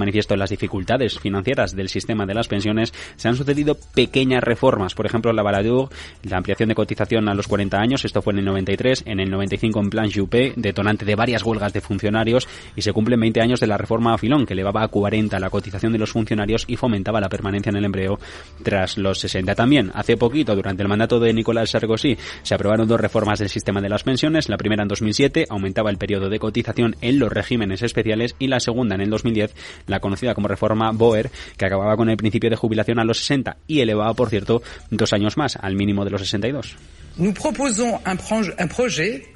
manifiesto las dificultades financieras del sistema de las pensiones, se han sucedido pequeñas reformas. Por ejemplo, la Baladur, la ampliación de cotización a los 40 años, esto fue en el 93, en el 95 en plan Juppé, detonante de varias huelgas de funcionarios, y se cumplen 20 años de la reforma a Filón, que elevaba a 40 la cotización de los funcionarios y fomentaba la permanencia en el empleo tras los 60. También, hace poquito, durante el mandato de Nicolás Sarkozy, se aprobaron dos reformas del sistema de las pensiones. La primera en 2007 aumentaba el periodo de cotización en los regímenes especiales y la segunda en el 2010, la conocida como reforma Boer, que acababa con el principio de jubilación a los 60 y elevaba, por cierto, dos años más, al mínimo de los 62. Nous proposons un, un projet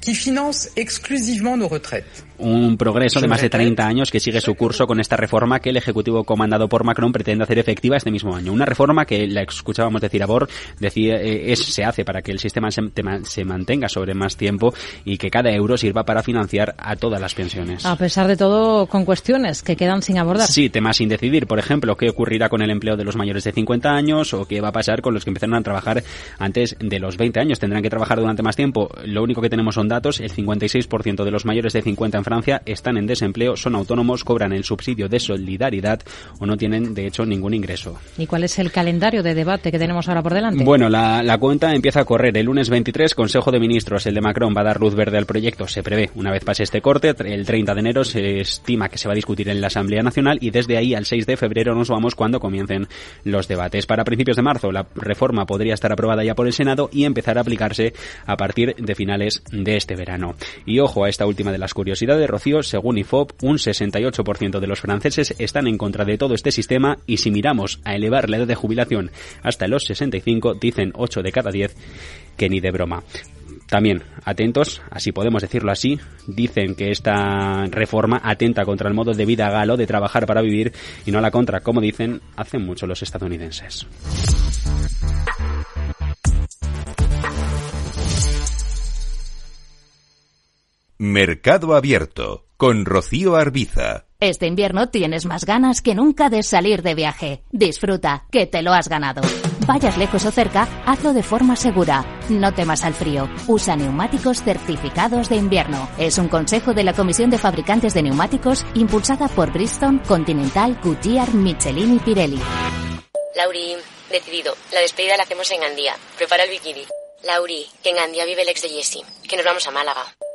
qui finance exclusivement nos retraites un progreso de más de 30 años que sigue su curso con esta reforma que el Ejecutivo comandado por Macron pretende hacer efectiva este mismo año. Una reforma que la escuchábamos decir a Bor, decía, eh, es, se hace para que el sistema se, se, mantenga sobre más tiempo y que cada euro sirva para financiar a todas las pensiones. A pesar de todo, con cuestiones que quedan sin abordar. Sí, temas sin decidir. Por ejemplo, qué ocurrirá con el empleo de los mayores de 50 años o qué va a pasar con los que empezaron a trabajar antes de los 20 años. Tendrán que trabajar durante más tiempo. Lo único que tenemos son datos. El 56% de los mayores de 50 en Francia están en desempleo, son autónomos, cobran el subsidio de solidaridad o no tienen, de hecho, ningún ingreso. ¿Y cuál es el calendario de debate que tenemos ahora por delante? Bueno, la, la cuenta empieza a correr. El lunes 23, Consejo de Ministros, el de Macron, va a dar luz verde al proyecto. Se prevé, una vez pase este corte, el 30 de enero se estima que se va a discutir en la Asamblea Nacional y desde ahí al 6 de febrero nos vamos cuando comiencen los debates. Para principios de marzo, la reforma podría estar aprobada ya por el Senado y empezar a aplicarse a partir de finales de este verano. Y ojo a esta última de las curiosidades, Rocío, según IFOP, un 68% de los franceses están en contra de todo este sistema y si miramos a elevar la edad de jubilación hasta los 65, dicen 8 de cada 10 que ni de broma. También, atentos, así podemos decirlo así, dicen que esta reforma atenta contra el modo de vida galo de trabajar para vivir y no la contra, como dicen, hacen mucho los estadounidenses. Mercado Abierto con Rocío Arbiza. Este invierno tienes más ganas que nunca de salir de viaje. Disfruta, que te lo has ganado. Vayas lejos o cerca, hazlo de forma segura. No temas al frío. Usa neumáticos certificados de invierno. Es un consejo de la Comisión de Fabricantes de Neumáticos impulsada por Bristol, Continental, Goodyear, Michelin y Pirelli. Lauri, decidido. La despedida la hacemos en Andía. Prepara el bikini. Lauri, que en Andía vive el ex de Jessie. Que nos vamos a Málaga.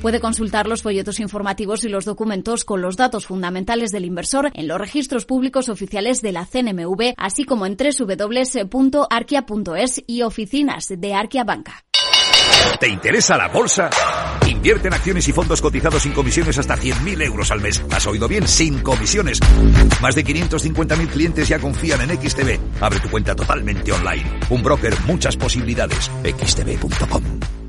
Puede consultar los folletos informativos y los documentos con los datos fundamentales del inversor en los registros públicos oficiales de la CNMV, así como en www.arquia.es y oficinas de Arquia Banca. ¿Te interesa la bolsa? Invierte en acciones y fondos cotizados sin comisiones hasta 100.000 euros al mes. ¿Has oído bien? Sin comisiones. Más de 550.000 clientes ya confían en XTB. Abre tu cuenta totalmente online. Un broker, muchas posibilidades. xtb.com.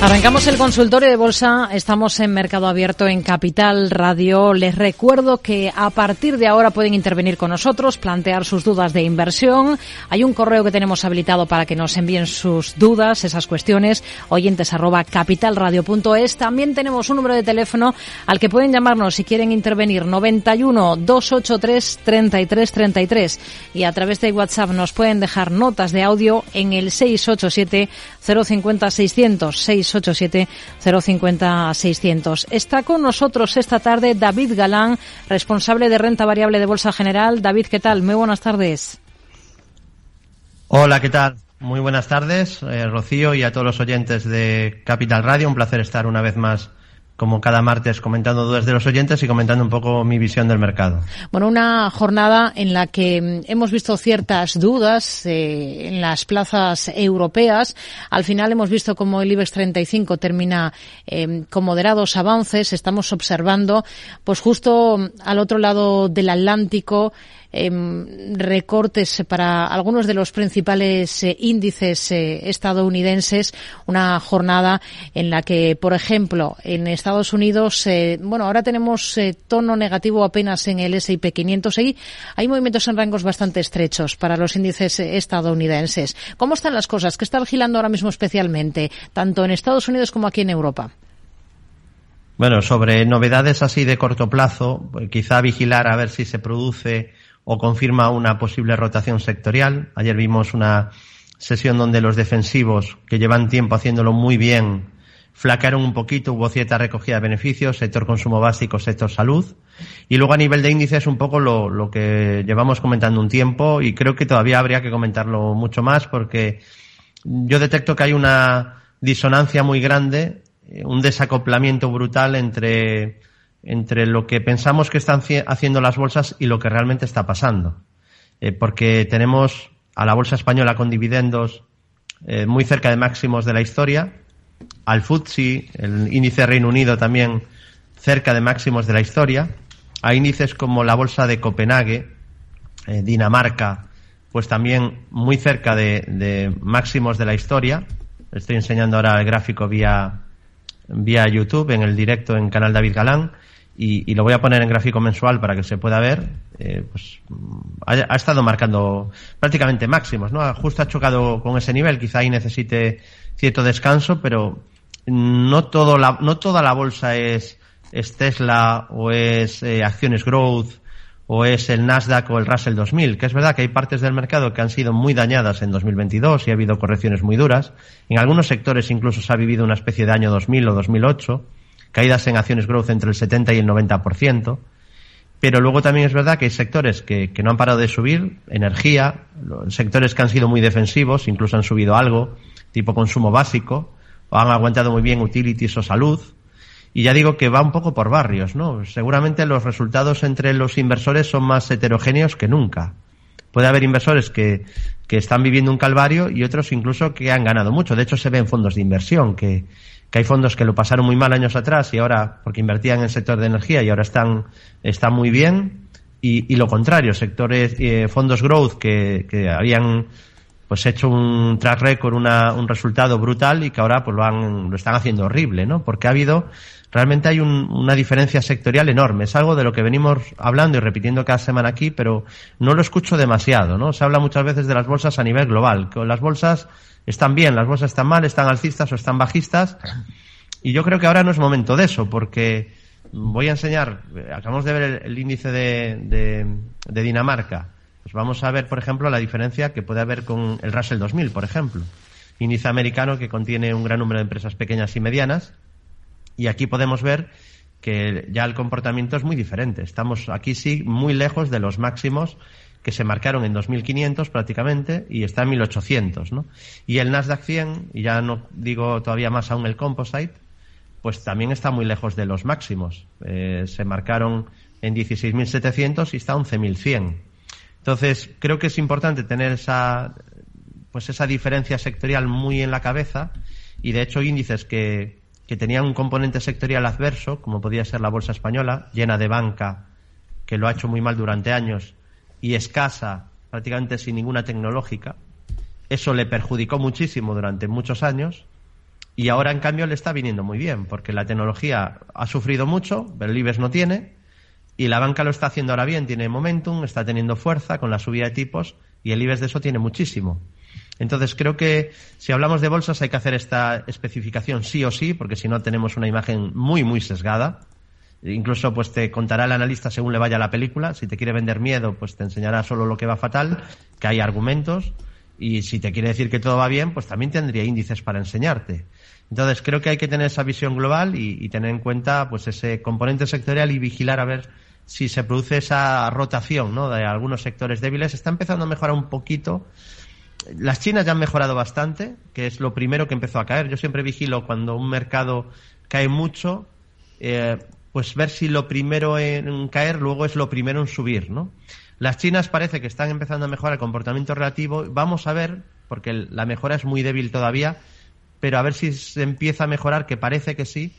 Arrancamos el consultorio de bolsa, estamos en Mercado Abierto en Capital Radio. Les recuerdo que a partir de ahora pueden intervenir con nosotros, plantear sus dudas de inversión. Hay un correo que tenemos habilitado para que nos envíen sus dudas, esas cuestiones, oyentes arroba capitalradio.es. También tenemos un número de teléfono al que pueden llamarnos si quieren intervenir 91 283 33 33 y a través de WhatsApp nos pueden dejar notas de audio en el 687 050 600 687 050 600. Está con nosotros esta tarde David Galán, responsable de renta variable de Bolsa General. David, ¿qué tal? Muy buenas tardes. Hola, ¿qué tal? Muy buenas tardes, eh, Rocío, y a todos los oyentes de Capital Radio. Un placer estar una vez más como cada martes comentando dudas de los oyentes y comentando un poco mi visión del mercado. Bueno, una jornada en la que hemos visto ciertas dudas eh, en las plazas europeas. Al final hemos visto cómo el IBEX 35 termina eh, con moderados avances. Estamos observando, pues justo al otro lado del Atlántico, Em, recortes para algunos de los principales eh, índices eh, estadounidenses, una jornada en la que, por ejemplo, en Estados Unidos, eh, bueno, ahora tenemos tono negativo apenas en el S&P 500 y hay movimientos en rangos bastante estrechos para los índices estadounidenses. ¿Cómo están las cosas? ¿Qué está vigilando ahora mismo especialmente, tanto en Estados Unidos como aquí en Europa? Bueno, sobre novedades así de corto plazo, quizá vigilar a ver si se produce o confirma una posible rotación sectorial. Ayer vimos una sesión donde los defensivos, que llevan tiempo haciéndolo muy bien, flaquearon un poquito, hubo cierta recogida de beneficios, sector consumo básico, sector salud. Y luego a nivel de índices un poco lo, lo que llevamos comentando un tiempo y creo que todavía habría que comentarlo mucho más porque yo detecto que hay una disonancia muy grande, un desacoplamiento brutal entre entre lo que pensamos que están haciendo las bolsas y lo que realmente está pasando. Eh, porque tenemos a la bolsa española con dividendos eh, muy cerca de máximos de la historia, al FTSE, el índice Reino Unido también cerca de máximos de la historia, a índices como la bolsa de Copenhague, eh, Dinamarca, pues también muy cerca de, de, máximos de la historia. Estoy enseñando ahora el gráfico vía, vía YouTube en el directo en Canal David Galán y, lo voy a poner en gráfico mensual para que se pueda ver, eh, pues ha, estado marcando prácticamente máximos, ¿no? Justo ha chocado con ese nivel, quizá ahí necesite cierto descanso, pero no todo la, no toda la bolsa es, es Tesla o es eh, acciones growth o es el Nasdaq o el Russell 2000, que es verdad que hay partes del mercado que han sido muy dañadas en 2022 y ha habido correcciones muy duras. En algunos sectores incluso se ha vivido una especie de año 2000 o 2008 caídas en acciones growth entre el 70 y el 90%. Pero luego también es verdad que hay sectores que, no han parado de subir, energía, sectores que han sido muy defensivos, incluso han subido algo, tipo consumo básico, o han aguantado muy bien utilities o salud. Y ya digo que va un poco por barrios, ¿no? Seguramente los resultados entre los inversores son más heterogéneos que nunca. Puede haber inversores que, que están viviendo un calvario y otros incluso que han ganado mucho. De hecho, se ven fondos de inversión que, que hay fondos que lo pasaron muy mal años atrás y ahora, porque invertían en el sector de energía y ahora están, están muy bien. Y, y lo contrario, sectores, eh, fondos growth que, que habían pues hecho un track record, una, un resultado brutal y que ahora pues lo, han, lo están haciendo horrible, ¿no? Porque ha habido, realmente hay un, una diferencia sectorial enorme. Es algo de lo que venimos hablando y repitiendo cada semana aquí, pero no lo escucho demasiado, ¿no? Se habla muchas veces de las bolsas a nivel global. Con las bolsas están bien, las bolsas están mal, están alcistas o están bajistas. Y yo creo que ahora no es momento de eso, porque voy a enseñar, acabamos de ver el, índice de, de, Dinamarca. Pues vamos a ver, por ejemplo, la diferencia que puede haber con el Russell 2000, por ejemplo. Índice americano que contiene un gran número de empresas pequeñas y medianas. Y aquí podemos ver que ya el comportamiento es muy diferente. Estamos aquí sí muy lejos de los máximos que se marcaron en 2.500 prácticamente y está en 1.800, ¿no? Y el Nasdaq 100, y ya no digo todavía más aún el Composite, pues también está muy lejos de los máximos. Eh, se marcaron en 16.700 y está 11.100. Entonces, creo que es importante tener esa, pues esa diferencia sectorial muy en la cabeza y, de hecho, índices que, que tenían un componente sectorial adverso, como podía ser la bolsa española, llena de banca, que lo ha hecho muy mal durante años, y escasa, prácticamente sin ninguna tecnológica. Eso le perjudicó muchísimo durante muchos años y ahora, en cambio, le está viniendo muy bien, porque la tecnología ha sufrido mucho, pero el IBEX no tiene, y la banca lo está haciendo ahora bien, tiene momentum, está teniendo fuerza con la subida de tipos, y el IBEX de eso tiene muchísimo. Entonces, creo que si hablamos de bolsas hay que hacer esta especificación sí o sí, porque si no tenemos una imagen muy, muy sesgada. Incluso, pues te contará el analista según le vaya la película. Si te quiere vender miedo, pues te enseñará solo lo que va fatal, que hay argumentos. Y si te quiere decir que todo va bien, pues también tendría índices para enseñarte. Entonces, creo que hay que tener esa visión global y, tener en cuenta pues ese componente sectorial y vigilar a ver si se produce esa rotación ¿no? de algunos sectores débiles. Está empezando a mejorar un poquito. Las chinas ya han mejorado bastante, que es lo primero que empezó a caer. Yo siempre vigilo cuando un mercado cae mucho, eh, pues ver si lo primero en caer luego es lo primero en subir, ¿no? Las chinas parece que están empezando a mejorar el comportamiento relativo. Vamos a ver, porque la mejora es muy débil todavía, pero a ver si se empieza a mejorar, que parece que sí,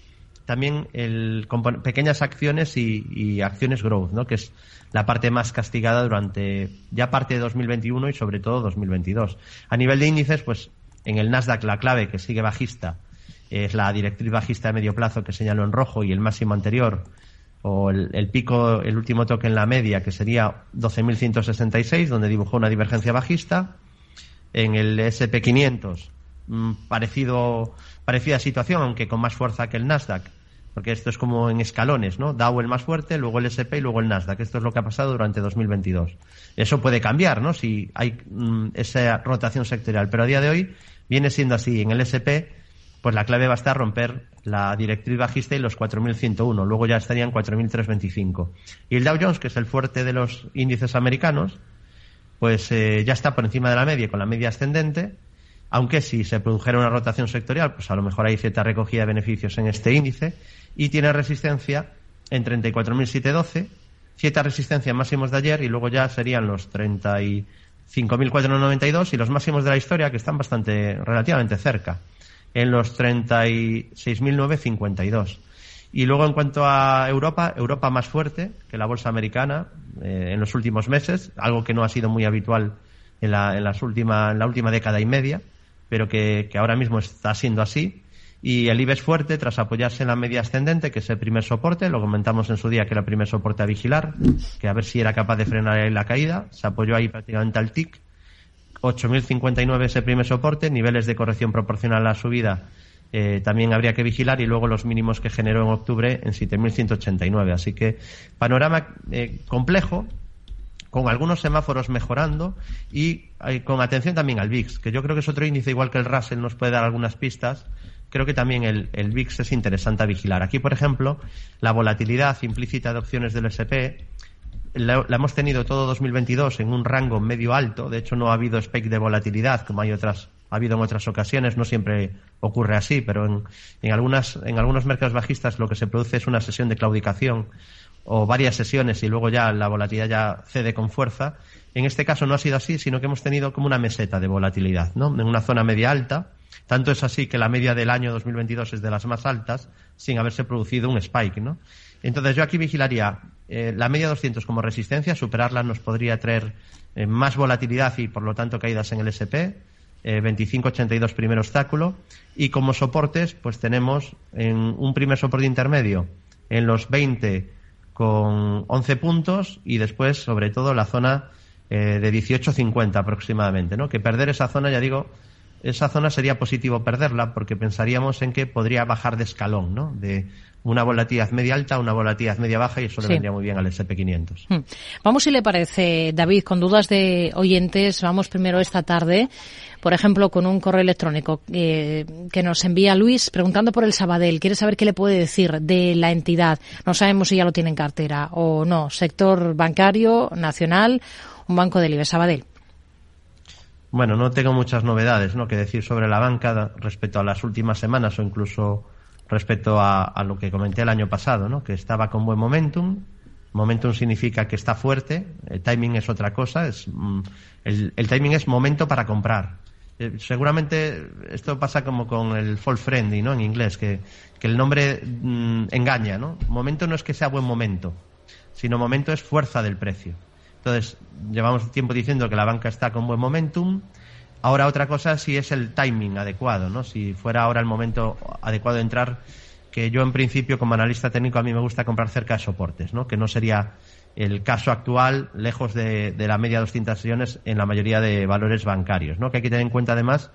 también el, pequeñas acciones y, acciones growth, ¿no? que es la parte más castigada durante ya parte de 2021 y sobre todo 2022. A nivel de índices, pues en el Nasdaq la clave que sigue bajista es la directriz bajista de medio plazo que señaló en rojo y el máximo anterior o el, pico, el último toque en la media que sería 12.166 donde dibujó una divergencia bajista. En el SP500 Mm, parecida situación, aunque con más fuerza que el Nasdaq, porque esto es como en escalones, ¿no? Dow el más fuerte, luego el SP y luego el Nasdaq. Esto es lo que ha pasado durante 2022. Eso puede cambiar, ¿no? Si hay mm, esa rotación sectorial, pero a día de hoy viene siendo así. En el SP, pues la clave va a estar romper la directriz bajista y los 4.101. Luego ya estarían 4.325. Y el Dow Jones, que es el fuerte de los índices americanos, pues eh, ya está por encima de la media, con la media ascendente aunque si se produjera una rotación sectorial, pues a lo mejor hay cierta recogida de beneficios en este índice y tiene resistencia en 34.712, cierta resistencia en máximos de ayer y luego ya serían los 35.492 y los máximos de la historia que están bastante relativamente cerca, en los 36.952. Y luego en cuanto a Europa, Europa más fuerte que la bolsa americana eh, en los últimos meses, algo que no ha sido muy habitual en la, en las última, en la última década y media pero que, ahora mismo está siendo así. Y el IBEX fuerte, tras apoyarse en la media ascendente, que es el primer soporte, lo comentamos en su día que era el primer soporte a vigilar, que a ver si era capaz de frenar ahí la caída, se apoyó ahí prácticamente al TIC. 8.059 ese primer soporte, niveles de corrección proporcional a la subida eh, también habría que vigilar y luego los mínimos que generó en octubre en 7.189. Así que panorama eh, complejo, con algunos semáforos mejorando y eh, con atención también al VIX, que yo creo que es otro índice, igual que el Russell nos puede dar algunas pistas. Creo que también el, el VIX es interesante a vigilar. Aquí, por ejemplo, la volatilidad implícita de opciones del SP la, hemos tenido todo 2022 en un rango medio alto. De hecho, no ha habido spike de volatilidad como hay otras ha habido en otras ocasiones, no siempre ocurre así, pero en, en, algunas, en algunos mercados bajistas lo que se produce es una sesión de claudicación o varias sesiones y luego ya la volatilidad ya cede con fuerza. En este caso no ha sido así, sino que hemos tenido como una meseta de volatilidad, ¿no? En una zona media alta. Tanto es así que la media del año 2022 es de las más altas, sin haberse producido un spike, ¿no? Entonces yo aquí vigilaría eh, la media 200 como resistencia, superarla nos podría traer eh, más volatilidad y por lo tanto caídas en el SP, eh, 25.82 primer obstáculo y como soportes pues tenemos en un primer soporte intermedio en los 20 con 11 puntos y después, sobre todo, la zona eh, de 18-50 aproximadamente, ¿no? Que perder esa zona, ya digo, esa zona sería positivo perderla porque pensaríamos en que podría bajar de escalón, ¿no? De una volatilidad media alta una volatilidad media baja y eso le vendría muy bien al SP500. Hmm. Vamos, si le parece, David, con dudas de oyentes, vamos primero esta tarde, por ejemplo, con un correo electrónico eh, que nos envía Luis preguntando por el Sabadell. Quiere saber qué le puede decir de la entidad. No sabemos si ya lo tiene en cartera o no. Sector bancario, nacional, un banco del IBE Sabadell. Bueno, no tengo muchas novedades ¿no? que decir sobre la banca respecto a las últimas semanas o incluso respecto a, lo que comenté el año pasado, ¿no? que estaba con buen momentum. Momentum significa que está fuerte, el timing es otra cosa, es, mm, el, timing es momento para comprar. Eh, seguramente esto pasa como con el fall friendly, ¿no? En inglés, que, el nombre mm, engaña, ¿no? Momento no es que sea buen momento, sino momento es fuerza del precio. Entonces, llevamos tiempo diciendo que la banca está con buen momentum. Ahora otra cosa si es el timing adecuado, ¿no? Si fuera ahora el momento adecuado de entrar, que yo en principio como analista técnico a mí me gusta comprar cerca de soportes, ¿no? Que no sería el caso actual lejos de, la media 200 sesiones en la mayoría de valores bancarios, ¿no? Que hay que tener en cuenta además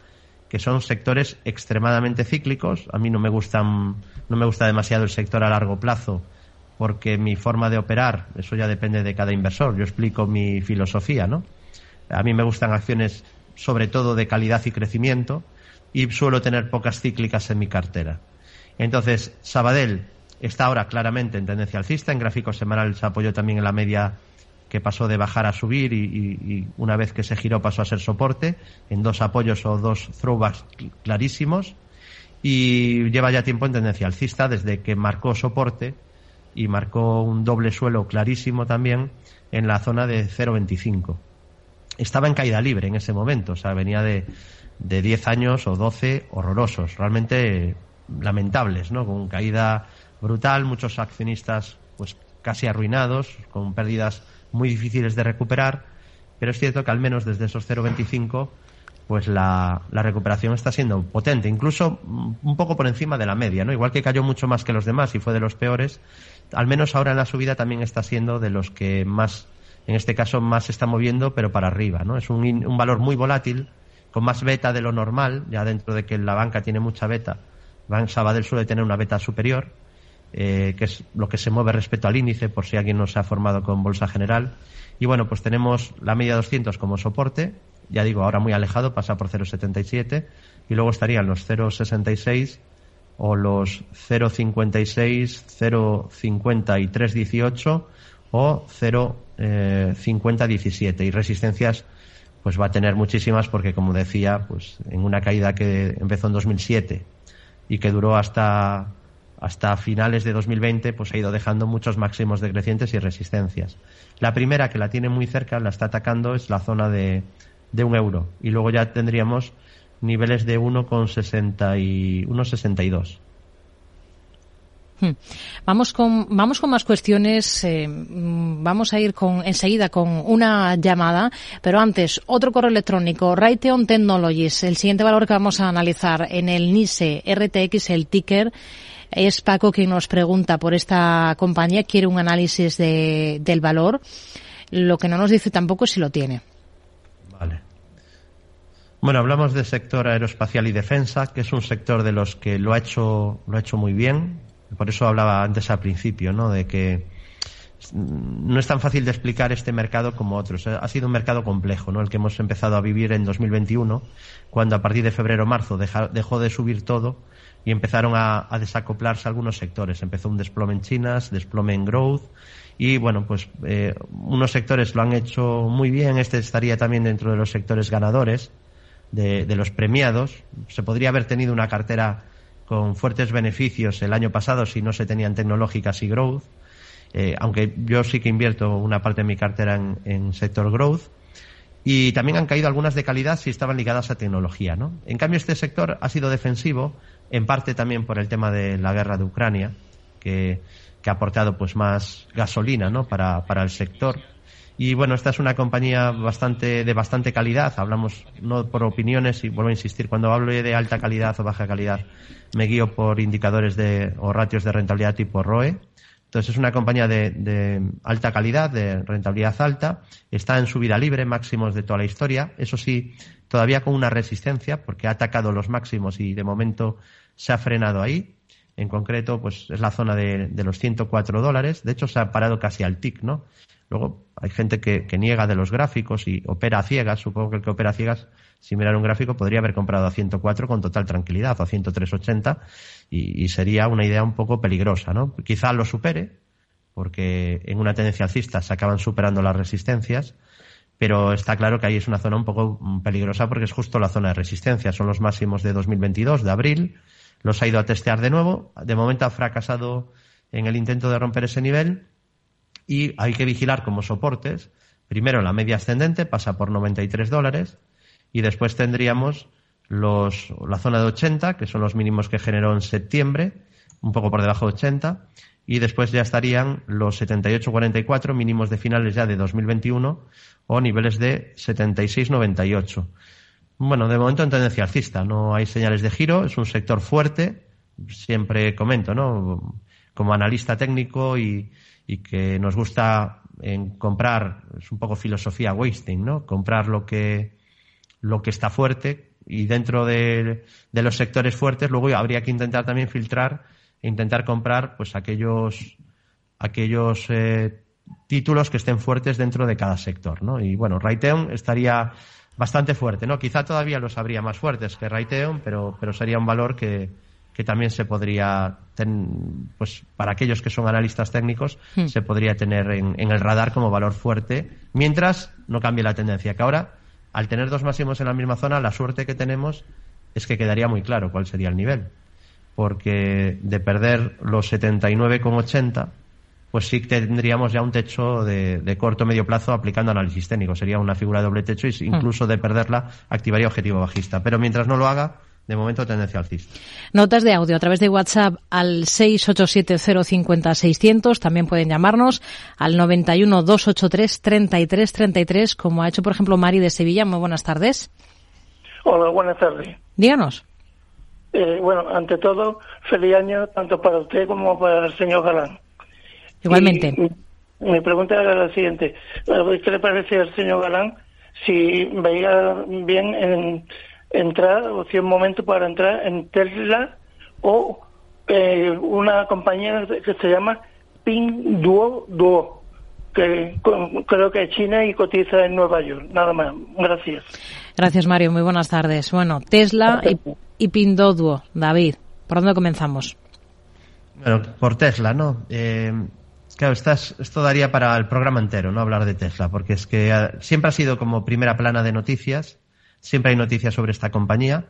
que son sectores extremadamente cíclicos. A mí no me gustan, no me gusta demasiado el sector a largo plazo porque mi forma de operar, eso ya depende de cada inversor. Yo explico mi filosofía, ¿no? A mí me gustan acciones sobre todo de calidad y crecimiento y suelo tener pocas cíclicas en mi cartera. Entonces, Sabadell está ahora claramente en tendencia alcista, en gráfico semanal se apoyó también en la media que pasó de bajar a subir y, y, una vez que se giró pasó a ser soporte, en dos apoyos o dos throwbacks clarísimos y lleva ya tiempo en tendencia alcista desde que marcó soporte y marcó un doble suelo clarísimo también en la zona de 0,25. Estaba en caída libre en ese momento, o sea, venía de, de 10 años o 12 horrorosos, realmente lamentables, ¿no? Con caída brutal, muchos accionistas pues casi arruinados, con pérdidas muy difíciles de recuperar, pero es cierto que al menos desde esos 0,25 pues la, la, recuperación está siendo potente, incluso un poco por encima de la media, ¿no? Igual que cayó mucho más que los demás y fue de los peores, al menos ahora en la subida también está siendo de los que más, en este caso, más se está moviendo, pero para arriba, ¿no? Es un, valor muy volátil, con más beta de lo normal, ya dentro de que la banca tiene mucha beta, Bank Sabadell suele tener una beta superior, eh, que es lo que se mueve respecto al índice, por si alguien no se ha formado con Bolsa General. Y bueno, pues tenemos la media 200 como soporte, ya digo, ahora muy alejado, pasa por 0,77, y luego estarían los 0,66 o los 0,56, 0,5318 o 0,5017 y resistencias pues va a tener muchísimas porque como decía pues en una caída que empezó en 2007 y que duró hasta hasta finales de 2020 pues ha ido dejando muchos máximos decrecientes y resistencias. La primera que la tiene muy cerca la está atacando es la zona de, de un euro. Y luego ya tendríamos niveles de 1,62. Hmm. Vamos con, vamos con más cuestiones. Eh, vamos a ir con, enseguida con una llamada, pero antes, otro correo electrónico, Raytheon Technologies. El siguiente valor que vamos a analizar en el NISE RTX, el ticker, es Paco quien nos pregunta por esta compañía, quiere un análisis de, del valor. Lo que no nos dice tampoco es si lo tiene. Vale. Bueno, hablamos del sector aeroespacial y defensa, que es un sector de los que lo ha hecho, lo ha hecho muy bien. Por eso hablaba antes al principio, ¿no? De que no es tan fácil de explicar este mercado como otros. Ha sido un mercado complejo, ¿no? El que hemos empezado a vivir en 2021, cuando a partir de febrero-marzo dejó de subir todo y empezaron a, desacoplarse algunos sectores. Empezó un desplome en Chinas, desplome en growth y bueno, pues eh, unos sectores lo han hecho muy bien. Este estaría también dentro de los sectores ganadores de, los premiados. Se podría haber tenido una cartera con fuertes beneficios el año pasado si no se tenían tecnológicas y growth, eh, aunque yo sí que invierto una parte de mi cartera en, sector growth. Y también han caído algunas de calidad si estaban ligadas a tecnología. ¿no? En cambio, este sector ha sido defensivo, en parte también por el tema de la guerra de Ucrania, que, ha aportado pues más gasolina ¿no? para, para el sector y bueno, esta es una compañía bastante, de bastante calidad. Hablamos no por opiniones y vuelvo a insistir, cuando hablo de alta calidad o baja calidad, me guío por indicadores de, o ratios de rentabilidad tipo ROE. Entonces es una compañía de, alta calidad, de rentabilidad alta, está en su vida libre, máximos de toda la historia, eso sí, todavía con una resistencia, porque ha atacado los máximos y de momento se ha frenado ahí. En concreto, pues es la zona de, los 104 dólares. De hecho, se ha parado casi al TIC, ¿no? Luego hay gente que, niega de los gráficos y opera a ciegas. Supongo que el que opera a ciegas, si mirar un gráfico, podría haber comprado a 104 con total tranquilidad o a 103.80 y, y sería una idea un poco peligrosa, ¿no? Quizá lo supere, porque en una tendencia alcista se acaban superando las resistencias, pero está claro que ahí es una zona un poco peligrosa porque es justo la zona de resistencia. Son los máximos de 2022, de abril. Los ha ido a testear de nuevo. De momento ha fracasado en el intento de romper ese nivel y hay que vigilar como soportes. Primero la media ascendente pasa por 93 dólares y después tendríamos los, la zona de 80, que son los mínimos que generó en septiembre, un poco por debajo de 80, y después ya estarían los 78-44 mínimos de finales ya de 2021 o niveles de 76-98. Bueno, de momento en tendencia alcista, no hay señales de giro, es un sector fuerte, siempre comento, ¿no? Como analista técnico y, y que nos gusta en comprar, es un poco filosofía wasting, ¿no? Comprar lo que, lo que está fuerte y dentro de, de los sectores fuertes luego habría que intentar también filtrar e intentar comprar pues aquellos, aquellos eh, títulos que estén fuertes dentro de cada sector, ¿no? Y bueno, Raytheon estaría bastante fuerte, ¿no? Quizá todavía los habría más fuertes que Raytheon, pero, pero sería un valor que, que también se podría, pues para aquellos que son analistas técnicos, hmm. se podría tener en, el radar como valor fuerte, mientras no cambie la tendencia. Que ahora, al tener dos máximos en la misma zona, la suerte que tenemos es que quedaría muy claro cuál sería el nivel. Porque de perder los 79,80, pues sí tendríamos ya un techo de, de corto medio plazo aplicando análisis técnico. Sería una figura de doble techo y hmm. incluso de perderla activaría objetivo bajista. Pero mientras no lo haga, de momento tendencia alcista. Notas de audio a través de WhatsApp al 687050600. También pueden llamarnos al 912833333, como ha hecho, por ejemplo, Mari de Sevilla. Muy buenas tardes. Hola, buenas tardes. Díganos. Eh, bueno, ante todo, feliz año tanto para usted como para el señor Galán. Igualmente. mi pregunta era la siguiente. ¿Qué le parece al señor Galán si veía bien en entrar, o si es momento para entrar en Tesla o eh, una compañía que se llama Pinduo Duo, que creo que es China y cotiza en Nueva York. Nada más. Gracias. Gracias, Mario. Muy buenas tardes. Bueno, Tesla y, y Pinduoduo. David, ¿por dónde comenzamos? Bueno, por Tesla, ¿no? Eh, claro, esto daría para el programa entero, ¿no? Hablar de Tesla, porque es que siempre ha sido como primera plana de noticias Siempre hay noticias sobre esta compañía.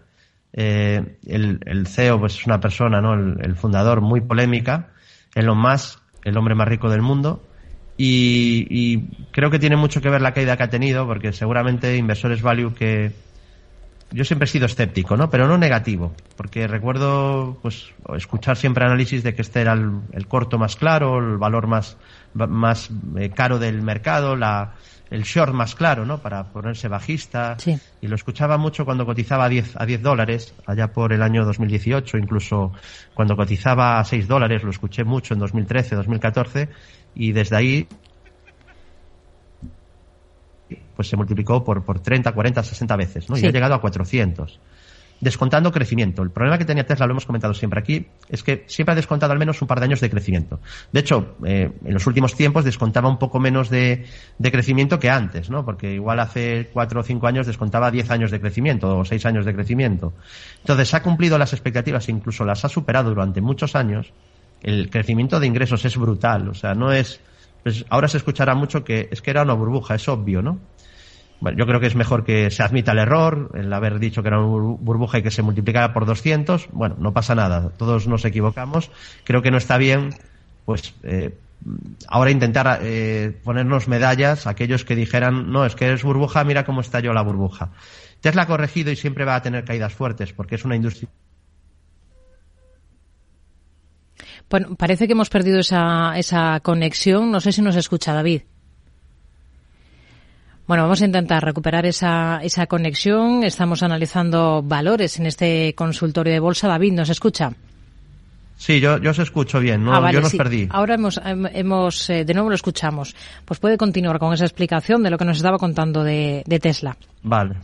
Eh, el, CEO pues, es una persona, ¿no? El, fundador, muy polémica. Elon Musk, el hombre más rico del mundo. Y, creo que tiene mucho que ver la caída que ha tenido, porque seguramente inversores value que, yo siempre he sido escéptico, ¿no? Pero no negativo, porque recuerdo pues escuchar siempre análisis de que este era el, corto más claro, el valor más, más eh, caro del mercado, la, el short más claro, ¿no? Para ponerse bajista. Y lo escuchaba mucho cuando cotizaba a 10, a 10 dólares, allá por el año 2018, incluso cuando cotizaba a 6 dólares, lo escuché mucho en 2013, 2014, y desde ahí pues se multiplicó por, por 30, 40, 60 veces, ¿no? Y ha llegado a 400 descontando crecimiento. El problema que tenía Tesla, lo hemos comentado siempre aquí, es que siempre ha descontado al menos un par de años de crecimiento. De hecho, eh, en los últimos tiempos descontaba un poco menos de, crecimiento que antes, ¿no? Porque igual hace cuatro o cinco años descontaba diez años de crecimiento o seis años de crecimiento. Entonces, ha cumplido las expectativas, incluso las ha superado durante muchos años. El crecimiento de ingresos es brutal, o sea, no es, pues ahora se escuchará mucho que es que era una burbuja, es obvio, ¿no? Bueno, yo creo que es mejor que se admita el error, el haber dicho que era una burbuja y que se multiplicara por 200. Bueno, no pasa nada, todos nos equivocamos. Creo que no está bien, pues, eh, ahora intentar eh, ponernos medallas a aquellos que dijeran, no, es que es burbuja, mira cómo estalló la burbuja. Tesla ha corregido y siempre va a tener caídas fuertes porque es una industria. Bueno, parece que hemos perdido esa, esa conexión. No sé si nos escucha David. Bueno, vamos a intentar recuperar esa, esa conexión. Estamos analizando valores en este consultorio de bolsa. David, ¿nos escucha? Sí, yo, yo os escucho bien, no, Ah, vale, yo nos sí. perdí. Ahora hemos, hem- hemos eh, de nuevo lo escuchamos. Pues puede continuar con esa explicación de lo que nos estaba contando de, de Tesla. Vale.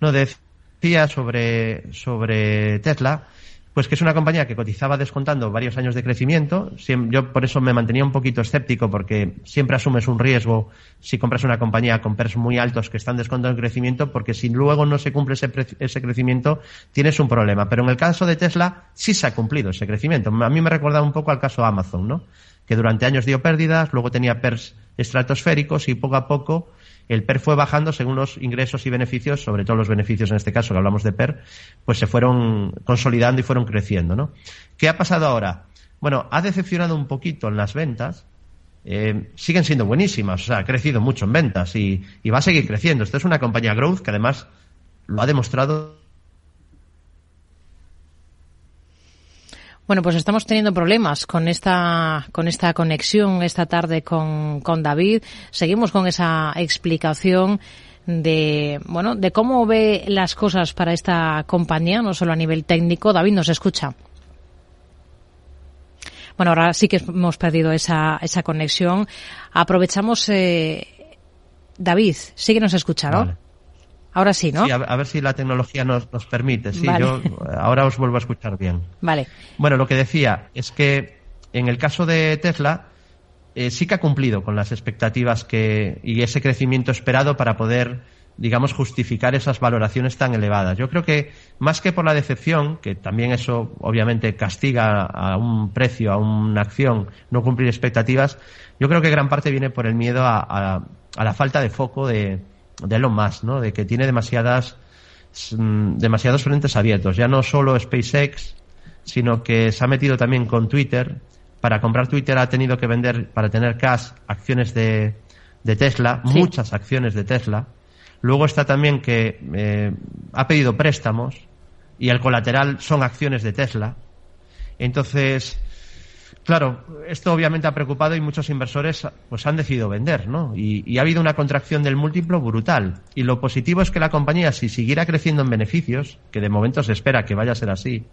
No, decía sobre, sobre Tesla, pues que es una compañía que cotizaba descontando varios años de crecimiento. Yo por eso me mantenía un poquito escéptico porque siempre asumes un riesgo si compras una compañía con PERS muy altos que están descontando el crecimiento porque si luego no se cumple ese, ese crecimiento tienes un problema. Pero en el caso de Tesla sí se ha cumplido ese crecimiento. A mí me recordaba un poco al caso Amazon, ¿no? Que durante años dio pérdidas, luego tenía PERS estratosféricos y poco a poco el PER fue bajando según los ingresos y beneficios, sobre todo los beneficios en este caso que hablamos de PER, pues se fueron consolidando y fueron creciendo, ¿no? ¿Qué ha pasado ahora? Bueno, ha decepcionado un poquito en las ventas, eh, siguen siendo buenísimas, o sea, ha crecido mucho en ventas y, y va a seguir creciendo. Esta es una compañía growth que además lo ha demostrado Bueno, pues estamos teniendo problemas con esta, con esta conexión esta tarde con, con David. Seguimos con esa explicación de, bueno, de cómo ve las cosas para esta compañía, no solo a nivel técnico. David nos escucha. Bueno, ahora sí que hemos perdido esa, esa conexión. Aprovechamos, eh, David, sí que nos escucha, ¿no? Ahora sí, ¿no? Sí, a, a ver si la tecnología nos, nos permite. Sí, Vale. yo ahora os vuelvo a escuchar bien. Vale. Bueno, lo que decía es que en el caso de Tesla eh, sí que ha cumplido con las expectativas que y ese crecimiento esperado para poder, digamos, justificar esas valoraciones tan elevadas. Yo creo que más que por la decepción, que también eso obviamente castiga a un precio, a una acción, no cumplir expectativas, yo creo que gran parte viene por el miedo a, a- a la falta de foco de, de Elon Musk, ¿no? De que tiene demasiadas mm, demasiados frentes abiertos. Ya no solo SpaceX, sino que se ha metido también con Twitter. Para comprar Twitter ha tenido que vender, para tener cash, acciones de, de Tesla, Sí. muchas acciones de Tesla. Luego está también que eh, ha pedido préstamos y el colateral son acciones de Tesla. Entonces, Claro, esto obviamente ha preocupado y muchos inversores pues han decidido vender, ¿no? Y, ha habido una contracción del múltiplo brutal. Y lo positivo es que la compañía, si siguiera creciendo en beneficios, que de momento se espera que vaya a ser así,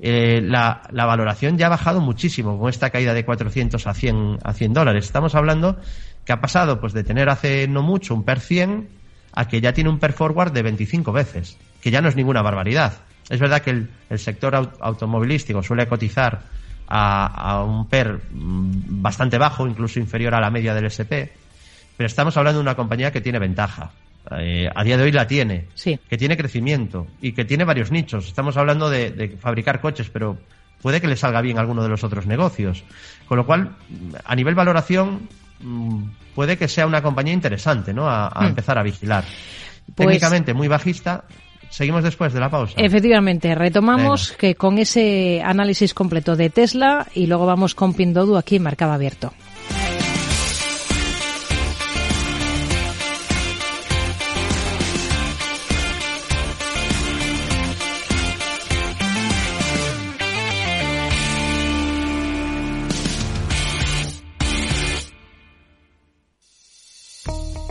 eh, la, valoración ya ha bajado muchísimo con esta caída de 400 a 100, a 100 dólares. Estamos hablando que ha pasado pues de tener hace no mucho un PER 100 a que ya tiene un PER forward de 25 veces, que ya no es ninguna barbaridad. Es verdad que el, sector au- automovilístico suele cotizar a, a un PER bastante bajo, incluso inferior a la media del SP, pero estamos hablando de una compañía que tiene ventaja. Eh, a día de hoy la tiene, Sí. que tiene crecimiento y que tiene varios nichos. Estamos hablando de, de fabricar coches, pero puede que le salga bien alguno de los otros negocios. Con lo cual, a nivel valoración, mm, puede que sea una compañía interesante, ¿no? A, a Hmm. empezar a vigilar. Pues- Técnicamente muy bajista. Seguimos después de la pausa. Efectivamente, retomamos que con ese análisis completo de Tesla y luego vamos con Pindodu aquí en Mercado Abierto.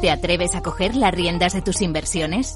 ¿Te atreves a coger las riendas de tus inversiones?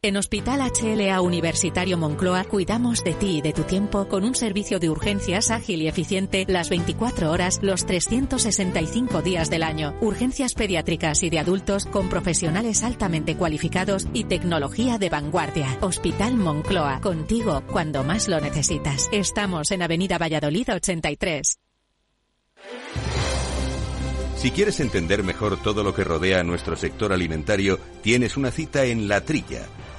En Hospital HLA Universitario Moncloa cuidamos de ti y de tu tiempo con un servicio de urgencias ágil y eficiente las 24 horas, los 365 días del año. Urgencias pediátricas y de adultos con profesionales altamente cualificados y tecnología de vanguardia. Hospital Moncloa, contigo cuando más lo necesitas. Estamos en Avenida Valladolid 83. Si quieres entender mejor todo lo que rodea a nuestro sector alimentario, tienes una cita en La Trilla.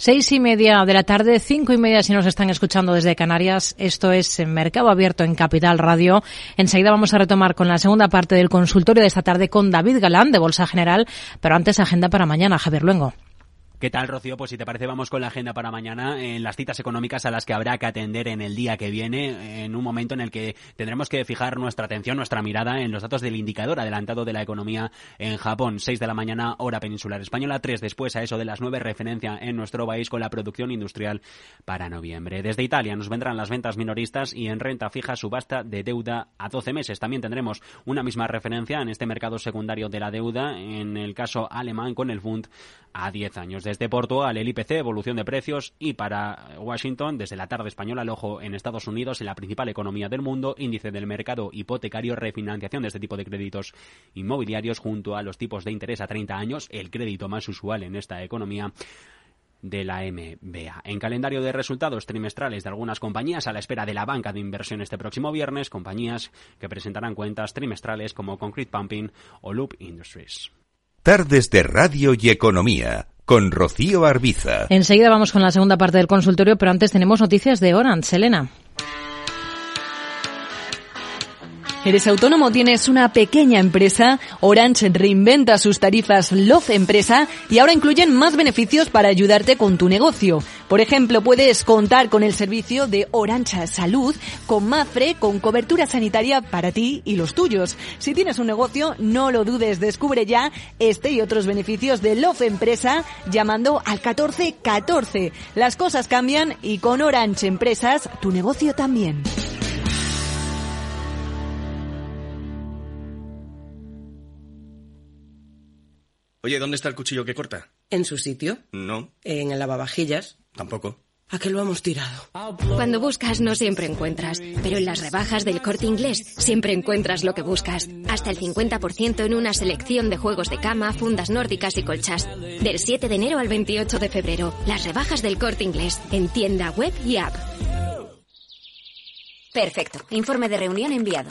Seis y media de la tarde, cinco y media si nos están escuchando desde Canarias. Esto es Mercado Abierto en Capital Radio. Enseguida vamos a retomar con la segunda parte del consultorio de esta tarde con David Galán de Bolsa General, pero antes agenda para mañana, Javier Luengo. ¿Qué tal, Rocío? Pues si te parece, vamos con la agenda para mañana en las citas económicas a las que habrá que atender en el día que viene, en un momento en el que tendremos que fijar nuestra atención, nuestra mirada en los datos del indicador adelantado de la economía en Japón. 6 de la mañana, hora peninsular española, 3 después a eso de las 9, referencia en nuestro país con la producción industrial para noviembre. Desde Italia nos vendrán las ventas minoristas y en renta fija subasta de deuda a 12 meses. También tendremos una misma referencia en este mercado secundario de la deuda, en el caso alemán con el Bund a 10 años. Desde Portugal, el IPC, evolución de precios, y para Washington, desde la tarde española, el ojo en Estados Unidos, en la principal economía del mundo, índice del mercado hipotecario, refinanciación de este tipo de créditos inmobiliarios junto a los tipos de interés a 30 años, el crédito más usual en esta economía de la MBA. En calendario de resultados trimestrales de algunas compañías a la espera de la banca de inversión este próximo viernes, compañías que presentarán cuentas trimestrales como Concrete Pumping o Loop Industries. Tardes de Radio y Economía con Rocío Arbiza. Enseguida vamos con la segunda parte del consultorio, pero antes tenemos noticias de Orange. Selena. ¿Eres autónomo? ¿Tienes una pequeña empresa? Orange reinventa sus tarifas Love Empresa y ahora incluyen más beneficios para ayudarte con tu negocio. Por ejemplo, puedes contar con el servicio de Orange Salud con Mafre con cobertura sanitaria para ti y los tuyos. Si tienes un negocio, no lo dudes, descubre ya este y otros beneficios de Love Empresa llamando al 1414. Las cosas cambian y con Orange Empresas tu negocio también. Oye, ¿dónde está el cuchillo que corta? ¿En su sitio? No. ¿En el lavavajillas? Tampoco. ¿A qué lo hemos tirado? Cuando buscas no siempre encuentras, pero en las rebajas del corte inglés siempre encuentras lo que buscas. Hasta el 50% en una selección de juegos de cama, fundas nórdicas y colchas. Del 7 de enero al 28 de febrero, las rebajas del corte inglés en tienda web y app. Perfecto. Informe de reunión enviado.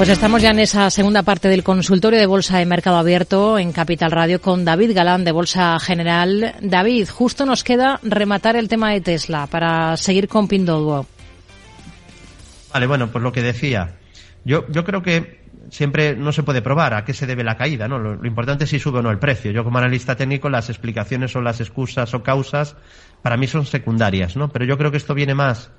Pues estamos ya en esa segunda parte del consultorio de Bolsa de Mercado Abierto en Capital Radio con David Galán de Bolsa General. David, justo nos queda rematar el tema de Tesla para seguir con Pinduoduo. Vale, bueno, pues lo que decía. Yo, yo creo que siempre no se puede probar a qué se debe la caída, ¿no? Lo, lo, importante es si sube o no el precio. Yo como analista técnico las explicaciones o las excusas o causas para mí son secundarias, ¿no? Pero yo creo que esto viene más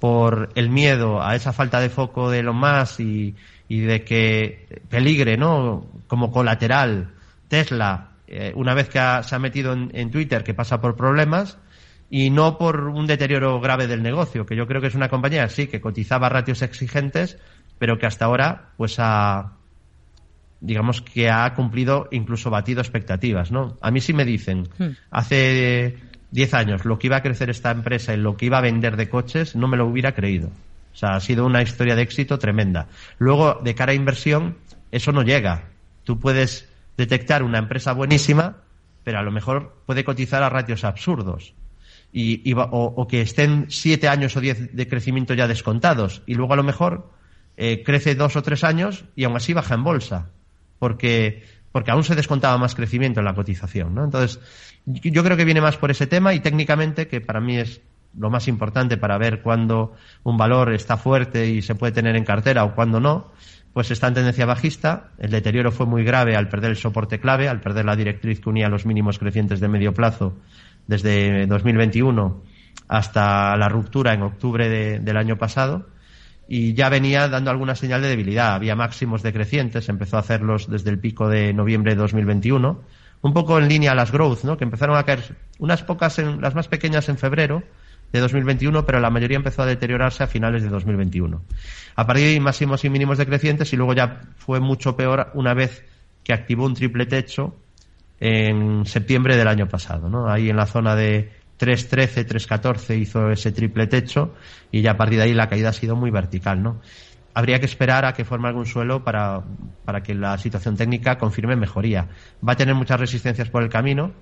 por el miedo a esa falta de foco de lo más y, y de que peligre, ¿no? Como colateral Tesla, eh, una vez que ha, se ha metido en, en, Twitter, que pasa por problemas, y no por un deterioro grave del negocio, que yo creo que es una compañía, sí, que cotizaba ratios exigentes, pero que hasta ahora, pues ha, digamos que ha cumplido, incluso batido expectativas, ¿no? A mí sí me dicen, hmm. hace 10 años lo que iba a crecer esta empresa y lo que iba a vender de coches, no me lo hubiera creído. O sea, ha sido una historia de éxito tremenda. Luego, de cara a inversión, eso no llega. Tú puedes detectar una empresa buenísima, pero a lo mejor puede cotizar a ratios absurdos. Y, o, que estén siete años o diez de crecimiento ya descontados. Y luego a lo mejor eh, crece dos o tres años y aún así baja en bolsa. Porque, porque aún se descontaba más crecimiento en la cotización. ¿no? Entonces, yo creo que viene más por ese tema y técnicamente, que para mí es lo más importante para ver cuándo un valor está fuerte y se puede tener en cartera o cuándo no, pues está en tendencia bajista. El deterioro fue muy grave al perder el soporte clave, al perder la directriz que unía los mínimos crecientes de medio plazo desde 2021 hasta la ruptura en octubre de, del año pasado. Y ya venía dando alguna señal de debilidad. Había máximos decrecientes, empezó a hacerlos desde el pico de noviembre de 2021, un poco en línea a las growth, ¿no? que empezaron a caer unas pocas, en, las más pequeñas en febrero de 2021, pero la mayoría empezó a deteriorarse a finales de 2021. A partir de ahí, máximos y mínimos decrecientes y luego ya fue mucho peor una vez que activó un triple techo en septiembre del año pasado, ¿no? Ahí en la zona de 3.13, 3.14 hizo ese triple techo y ya a partir de ahí la caída ha sido muy vertical, ¿no? Habría que esperar a que forme algún suelo para, para que la situación técnica confirme mejoría. Va a tener muchas resistencias por el camino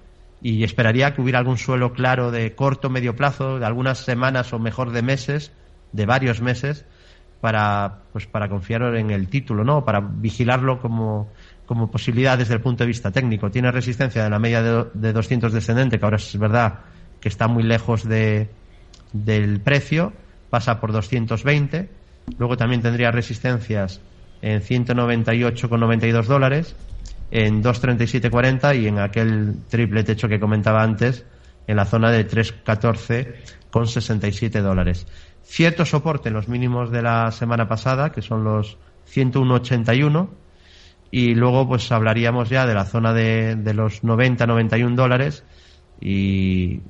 y esperaría que hubiera algún suelo claro de corto, medio plazo, de algunas semanas o mejor de meses, de varios meses, para, pues para confiar en el título, ¿no? Para vigilarlo como, como posibilidad desde el punto de vista técnico. Tiene resistencia de la media de, de 200 descendente, que ahora es verdad que está muy lejos de, del precio, pasa por 220. Luego también tendría resistencias en 198,92 dólares, en 237,40 y en aquel triple techo que comentaba antes, en la zona de 314,67 dólares. Cierto soporte en los mínimos de la semana pasada, que son los 101,81 y luego pues hablaríamos ya de la zona de, de los 90-91 dólares y,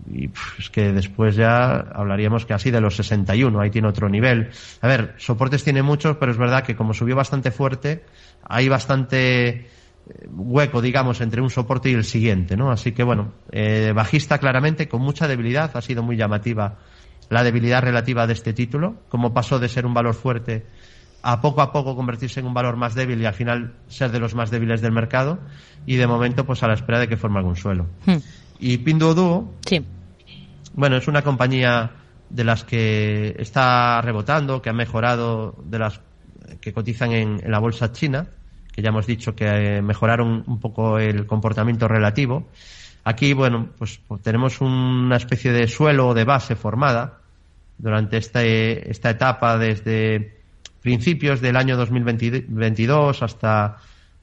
es que después ya hablaríamos casi de los 61, ahí tiene otro nivel. A ver, soportes tiene muchos, pero es verdad que como subió bastante fuerte, hay bastante eh, hueco, digamos, entre un soporte y el siguiente, ¿no? Así que bueno, eh, bajista claramente, con mucha debilidad, ha sido muy llamativa la debilidad relativa de este título, como pasó de ser un valor fuerte a poco a poco convertirse en un valor más débil y al final ser de los más débiles del mercado y de momento pues a la espera de que forme algún suelo. Hmm. Y Pinduoduo, sí. bueno, es una compañía de las que está rebotando, que ha mejorado, de las que cotizan en, la bolsa china, que ya hemos dicho que eh, mejoraron un poco el comportamiento relativo. Aquí, bueno, pues, pues tenemos una especie de suelo o de base formada durante esta, esta etapa desde principios del año 2022 hasta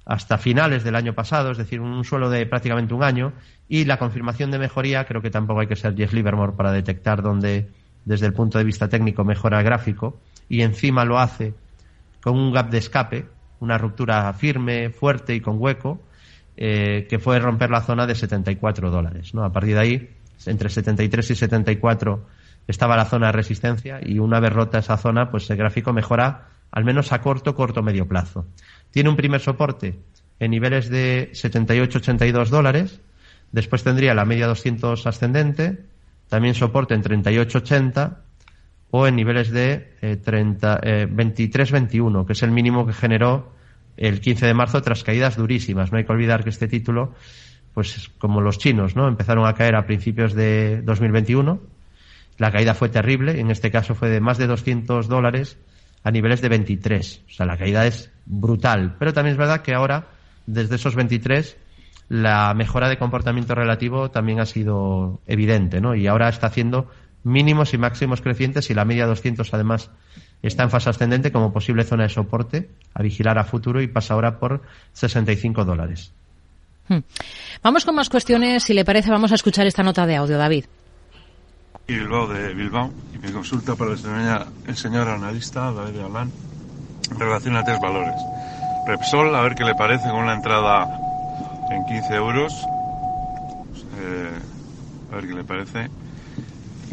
hasta finales del año pasado, es decir, un suelo de prácticamente un año, y la confirmación de mejoría, creo que tampoco hay que ser Jeff Livermore para detectar dónde, desde el punto de vista técnico, mejora el gráfico, y encima lo hace con un gap de escape, una ruptura firme, fuerte y con hueco, eh, que fue romper la zona de 74 dólares. ¿no? A partir de ahí, entre 73 y 74 estaba la zona de resistencia y una vez rota esa zona, pues el gráfico mejora al menos a corto, corto, medio plazo. Tiene un primer soporte en niveles de 78-82 dólares, después tendría la media 200 ascendente, también soporte en 38-80 o en niveles de eh, 23-21, eh, que es el mínimo que generó el 15 de marzo tras caídas durísimas. No hay que olvidar que este título, pues como los chinos, ¿no? Empezaron a caer a principios de 2021. La caída fue terrible, en este caso fue de más de 200 dólares a niveles de 23. O sea, la caída es brutal. Pero también es verdad que ahora, desde esos 23, la mejora de comportamiento relativo también ha sido evidente, ¿no? Y ahora está haciendo mínimos y máximos crecientes y la media 200 además está en fase ascendente como posible zona de soporte a vigilar a futuro y pasa ahora por 65 dólares. Hmm. Vamos con más cuestiones. Si le parece, vamos a escuchar esta nota de audio, David y Bilbao de Bilbao y me consulta para el señor, analista David Alán en relación a tres valores. Repsol, a ver qué le parece con una entrada en 15 euros. Eh, a ver qué le parece.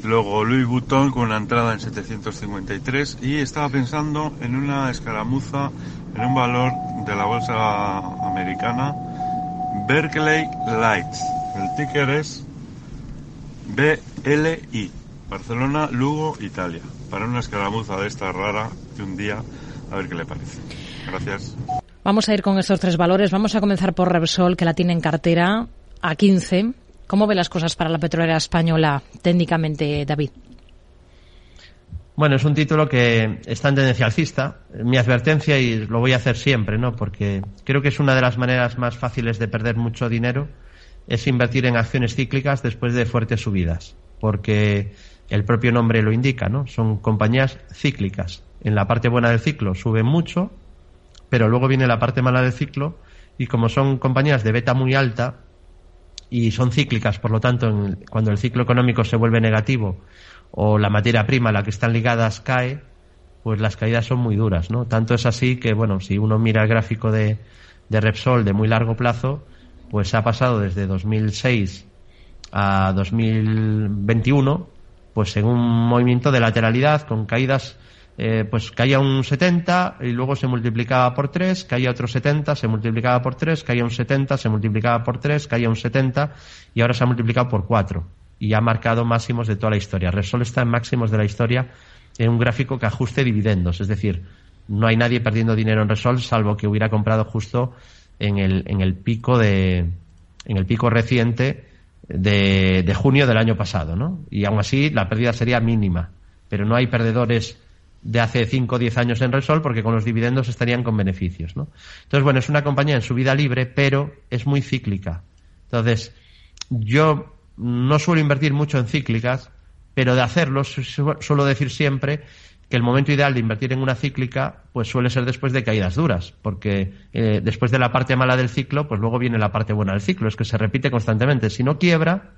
Luego Louis Vuitton con una entrada en 753 y estaba pensando en una escaramuza en un valor de la bolsa americana Berkeley Lights. El ticker es BLI, Barcelona, Lugo, Italia. Para una escaramuza de esta rara de un día, a ver qué le parece. Gracias. Vamos a ir con estos tres valores. Vamos a comenzar por Repsol, que la tiene en cartera a 15. ¿Cómo ve las cosas para la petrolera española técnicamente, David? Bueno, es un título que está en tendencia alcista. Mi advertencia, y lo voy a hacer siempre, ¿no? Porque creo que es una de las maneras más fáciles de perder mucho dinero es invertir en acciones cíclicas después de fuertes subidas, porque el propio nombre lo indica, ¿no? Son compañías cíclicas. En la parte buena del ciclo suben mucho, pero luego viene la parte mala del ciclo y como son compañías de beta muy alta y son cíclicas, por lo tanto, cuando el ciclo económico se vuelve negativo o la materia prima a la que están ligadas cae, pues las caídas son muy duras, ¿no? Tanto es así que, bueno, si uno mira el gráfico de, de Repsol de muy largo plazo, pues ha pasado desde 2006 a 2021, pues en un movimiento de lateralidad con caídas eh, pues caía un 70 y luego se multiplicaba por 3, caía otro 70, se multiplicaba por 3, caía un 70, se multiplicaba por 3, caía un 70 y ahora se ha multiplicado por 4 y ha marcado máximos de toda la historia. Repsol está en máximos de la historia en un gráfico que ajuste dividendos, es decir, no hay nadie perdiendo dinero en Repsol salvo que hubiera comprado justo en el, en el pico de en el pico reciente de, de junio del año pasado, ¿no? Y aún así la pérdida sería mínima, pero no hay perdedores de hace 5 o 10 años en Resol porque con los dividendos estarían con beneficios. ¿no? Entonces, bueno, es una compañía en su vida libre, pero es muy cíclica. Entonces, yo no suelo invertir mucho en cíclicas, pero de hacerlo suelo decir siempre que el momento ideal de invertir en una cíclica pues suele ser después de caídas duras, porque eh, después de la parte mala del ciclo, pues luego viene la parte buena del ciclo, es que se repite constantemente. Si no quiebra,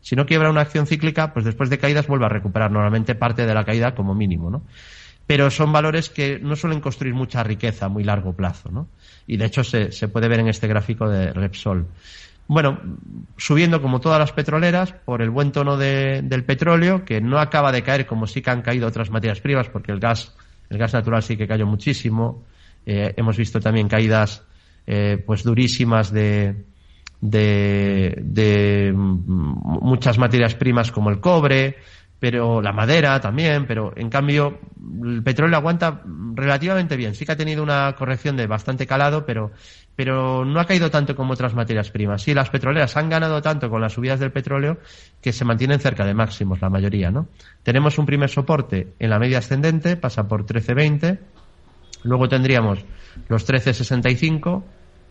si no quiebra una acción cíclica, pues después de caídas vuelve a recuperar normalmente parte de la caída como mínimo, ¿no? Pero son valores que no suelen construir mucha riqueza a muy largo plazo, ¿no? Y de hecho se, se puede ver en este gráfico de Repsol. Bueno, subiendo como todas las petroleras por el buen tono de, del petróleo, que no acaba de caer como sí que han caído otras materias primas, porque el gas, el gas natural sí que cayó muchísimo. Eh, hemos visto también caídas eh, pues durísimas de, de, de muchas materias primas como el cobre, pero la madera también, pero en cambio el petróleo aguanta relativamente bien. Sí que ha tenido una corrección de bastante calado, pero, pero no ha caído tanto como otras materias primas. Sí, las petroleras han ganado tanto con las subidas del petróleo que se mantienen cerca de máximos, la mayoría, ¿no? Tenemos un primer soporte en la media ascendente, pasa por 13.20, luego tendríamos los 13.65,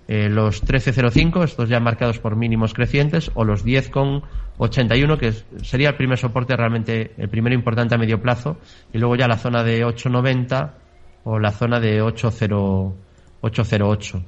eh, los 13.05, estos ya marcados por mínimos crecientes, o los 10.81, que sería el primer soporte realmente, el primero importante a medio plazo, y luego ya la zona de 8.90 o la zona de 8.08.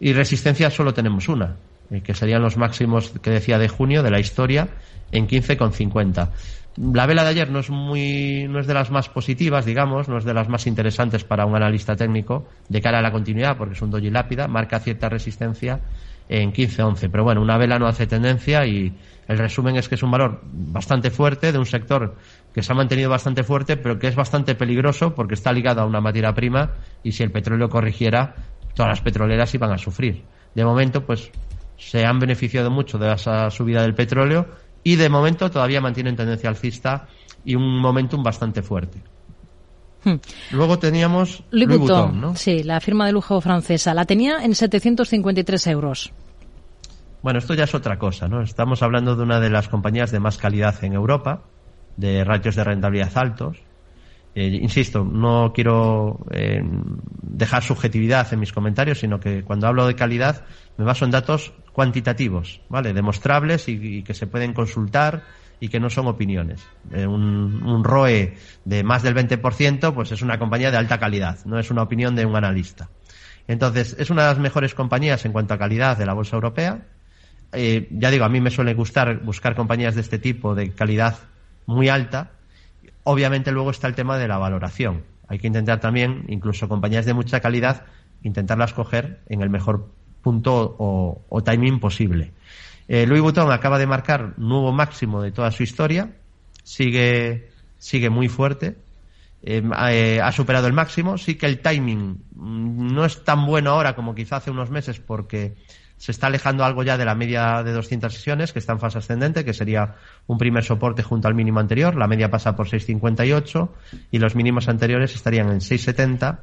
Y resistencia solo tenemos una, eh, que serían los máximos que decía de junio de la historia en 15.50. La vela de ayer no es muy, no es de las más positivas, digamos, no es de las más interesantes para un analista técnico de cara a la continuidad, porque es un doji lápida, marca cierta resistencia en 15-11. Pero bueno, una vela no hace tendencia y el resumen es que es un valor bastante fuerte de un sector que se ha mantenido bastante fuerte, pero que es bastante peligroso porque está ligado a una materia prima y si el petróleo corrigiera, todas las petroleras iban a sufrir. De momento, pues se han beneficiado mucho de esa subida del petróleo y de momento todavía mantienen tendencia alcista y un momentum bastante fuerte. Hmm. Luego teníamos Louis, Vuitton, ¿no? Sí, la firma de lujo francesa. La tenía en 753 euros. Bueno, esto ya es otra cosa, ¿no? Estamos hablando de una de las compañías de más calidad en Europa, de ratios de rentabilidad altos. Eh, insisto, no quiero eh, dejar subjetividad en mis comentarios, sino que cuando hablo de calidad me baso en datos cuantitativos, ¿vale? Demostrables y, que se pueden consultar y que no son opiniones. Eh, un, ROE de más del 20%, pues es una compañía de alta calidad, no es una opinión de un analista. Entonces, es una de las mejores compañías en cuanto a calidad de la bolsa europea. Ya digo, a mí me suele gustar buscar compañías de este tipo, de calidad muy alta. Obviamente luego está el tema de la valoración. Hay que intentar también, incluso compañías de mucha calidad, intentarlas coger en el mejor punto o, timing posible. Eh, Louis Vuitton acaba de marcar nuevo máximo de toda su historia, sigue, sigue muy fuerte, eh, eh, ha superado el máximo, sí que el timing mm, no es tan bueno ahora como quizá hace unos meses porque se está alejando algo ya de la media de 200 sesiones, que está en fase ascendente, que sería un primer soporte junto al mínimo anterior. La media pasa por 6,58 y los mínimos anteriores estarían en 6,70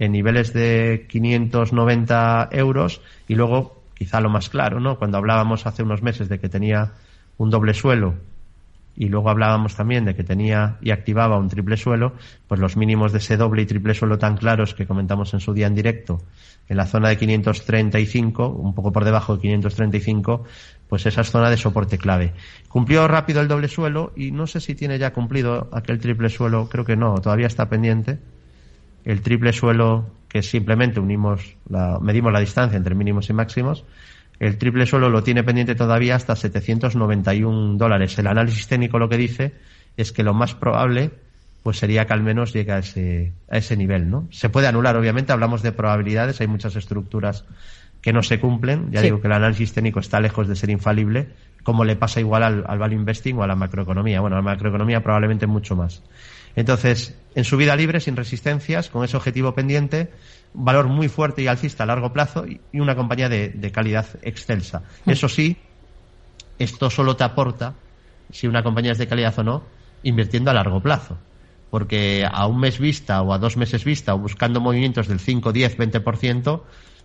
en niveles de 590 euros y luego, quizá lo más claro, ¿no? Cuando hablábamos hace unos meses de que tenía un doble suelo y luego hablábamos también de que tenía y activaba un triple suelo, pues los mínimos de ese doble y triple suelo tan claros que comentamos en su día en directo, en la zona de 535, un poco por debajo de 535, pues esa es zona de soporte clave. Cumplió rápido el doble suelo y no sé si tiene ya cumplido aquel triple suelo, creo que no, todavía está pendiente el triple suelo, que simplemente unimos la, medimos la distancia entre mínimos y máximos, el triple suelo lo tiene pendiente todavía hasta 791 dólares. El análisis técnico lo que dice es que lo más probable pues sería que al menos llegue a ese, a ese nivel, ¿no? Se puede anular, obviamente, hablamos de probabilidades, hay muchas estructuras que no se cumplen, ya digo que el análisis técnico está lejos de ser infalible, como le pasa igual al, al value investing o a la macroeconomía, bueno, a la macroeconomía probablemente mucho más. Entonces, en su vida libre, sin resistencias, con ese objetivo pendiente, valor muy fuerte y alcista a largo plazo y una compañía de, de calidad excelsa. Hmm. Eso sí, esto solo te aporta, si una compañía es de calidad o no, invirtiendo a largo plazo. Porque a un mes vista o a dos meses vista o buscando movimientos del 5, 10, 20%,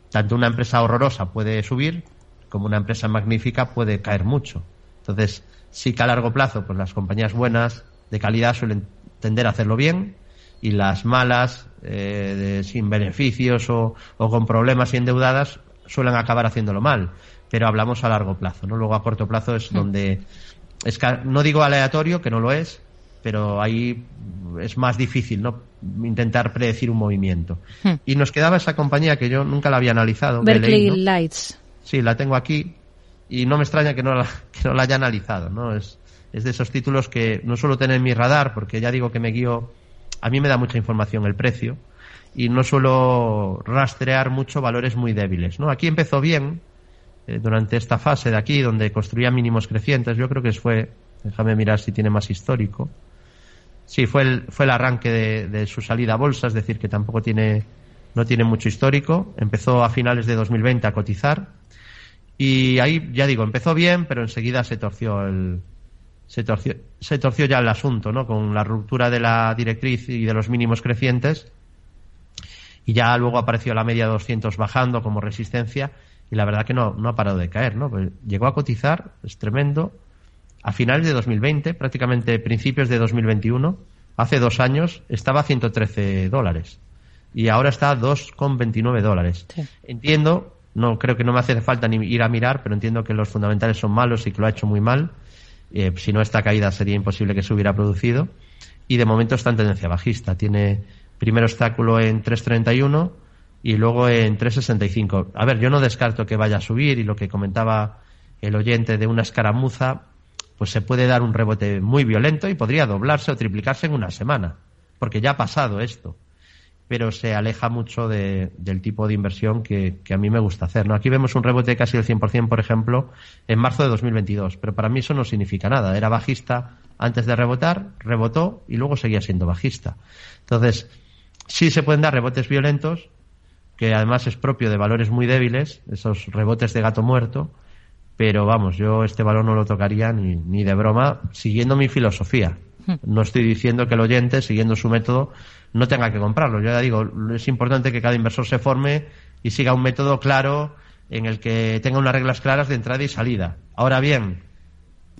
tanto una empresa horrorosa puede subir como una empresa magnífica puede caer mucho. Entonces, sí que a largo plazo, pues las compañías buenas, de calidad, suelen tender a hacerlo bien y las malas, eh, de- sin beneficios o, o con problemas y endeudadas, suelen acabar haciéndolo mal. Pero hablamos a largo plazo, ¿no? Luego a corto plazo es donde es no digo aleatorio, que no lo es, pero ahí es más difícil, ¿no? Intentar predecir un movimiento. Hmm. Y nos quedaba esa compañía que yo nunca la había analizado. Berkeley ¿no? Lights. Sí, la tengo aquí y no me extraña que no la, que no la haya analizado, ¿no? Es, es de esos títulos que no suelo tener en mi radar porque ya digo que me guío, a mí me da mucha información el precio y no suelo rastrear mucho valores muy débiles, ¿no? Aquí empezó bien eh, durante esta fase de aquí donde construía mínimos crecientes, yo creo que fue, déjame mirar si tiene más histórico. Sí, fue el, fue el arranque de, de su salida a bolsa, es decir, que tampoco tiene, no tiene mucho histórico. Empezó a finales de 2020 a cotizar y ahí, ya digo, empezó bien, pero enseguida se torció el, se torció, se torció ya el asunto, ¿no? Con la ruptura de la directriz y de los mínimos crecientes. Y ya luego apareció la media de 200 bajando como resistencia y la verdad que no, no ha parado de caer, ¿no? Pues llegó a cotizar, es tremendo, a finales de 2020, prácticamente principios de 2021, hace dos años, estaba a 113 dólares y ahora está a 2,29 dólares. Entiendo, no creo que no me hace falta ni ir a mirar, pero entiendo que los fundamentales son malos y que lo ha hecho muy mal. Eh, si no, esta caída sería imposible que se hubiera producido. Y de momento está en tendencia bajista. Tiene primer obstáculo en 3.31 y luego en 3.65. A ver, yo no descarto que vaya a subir y lo que comentaba el oyente de una escaramuza, pues se puede dar un rebote muy violento y podría doblarse o triplicarse en una semana. Porque ya ha pasado esto pero se aleja mucho de- del tipo de inversión que, a mí me gusta hacer. ¿no? Aquí vemos un rebote casi del 100%, por ejemplo, en marzo de 2022, pero para mí eso no significa nada. Era bajista antes de rebotar, rebotó y luego seguía siendo bajista. Entonces, sí se pueden dar rebotes violentos, que además es propio de valores muy débiles, esos rebotes de gato muerto, pero vamos, yo este valor no lo tocaría ni de broma, siguiendo mi filosofía. No estoy diciendo que el oyente, siguiendo su método, no tenga que comprarlo. Yo ya digo, es importante que cada inversor se forme y siga un método claro en el que tenga unas reglas claras de entrada y salida. Ahora bien,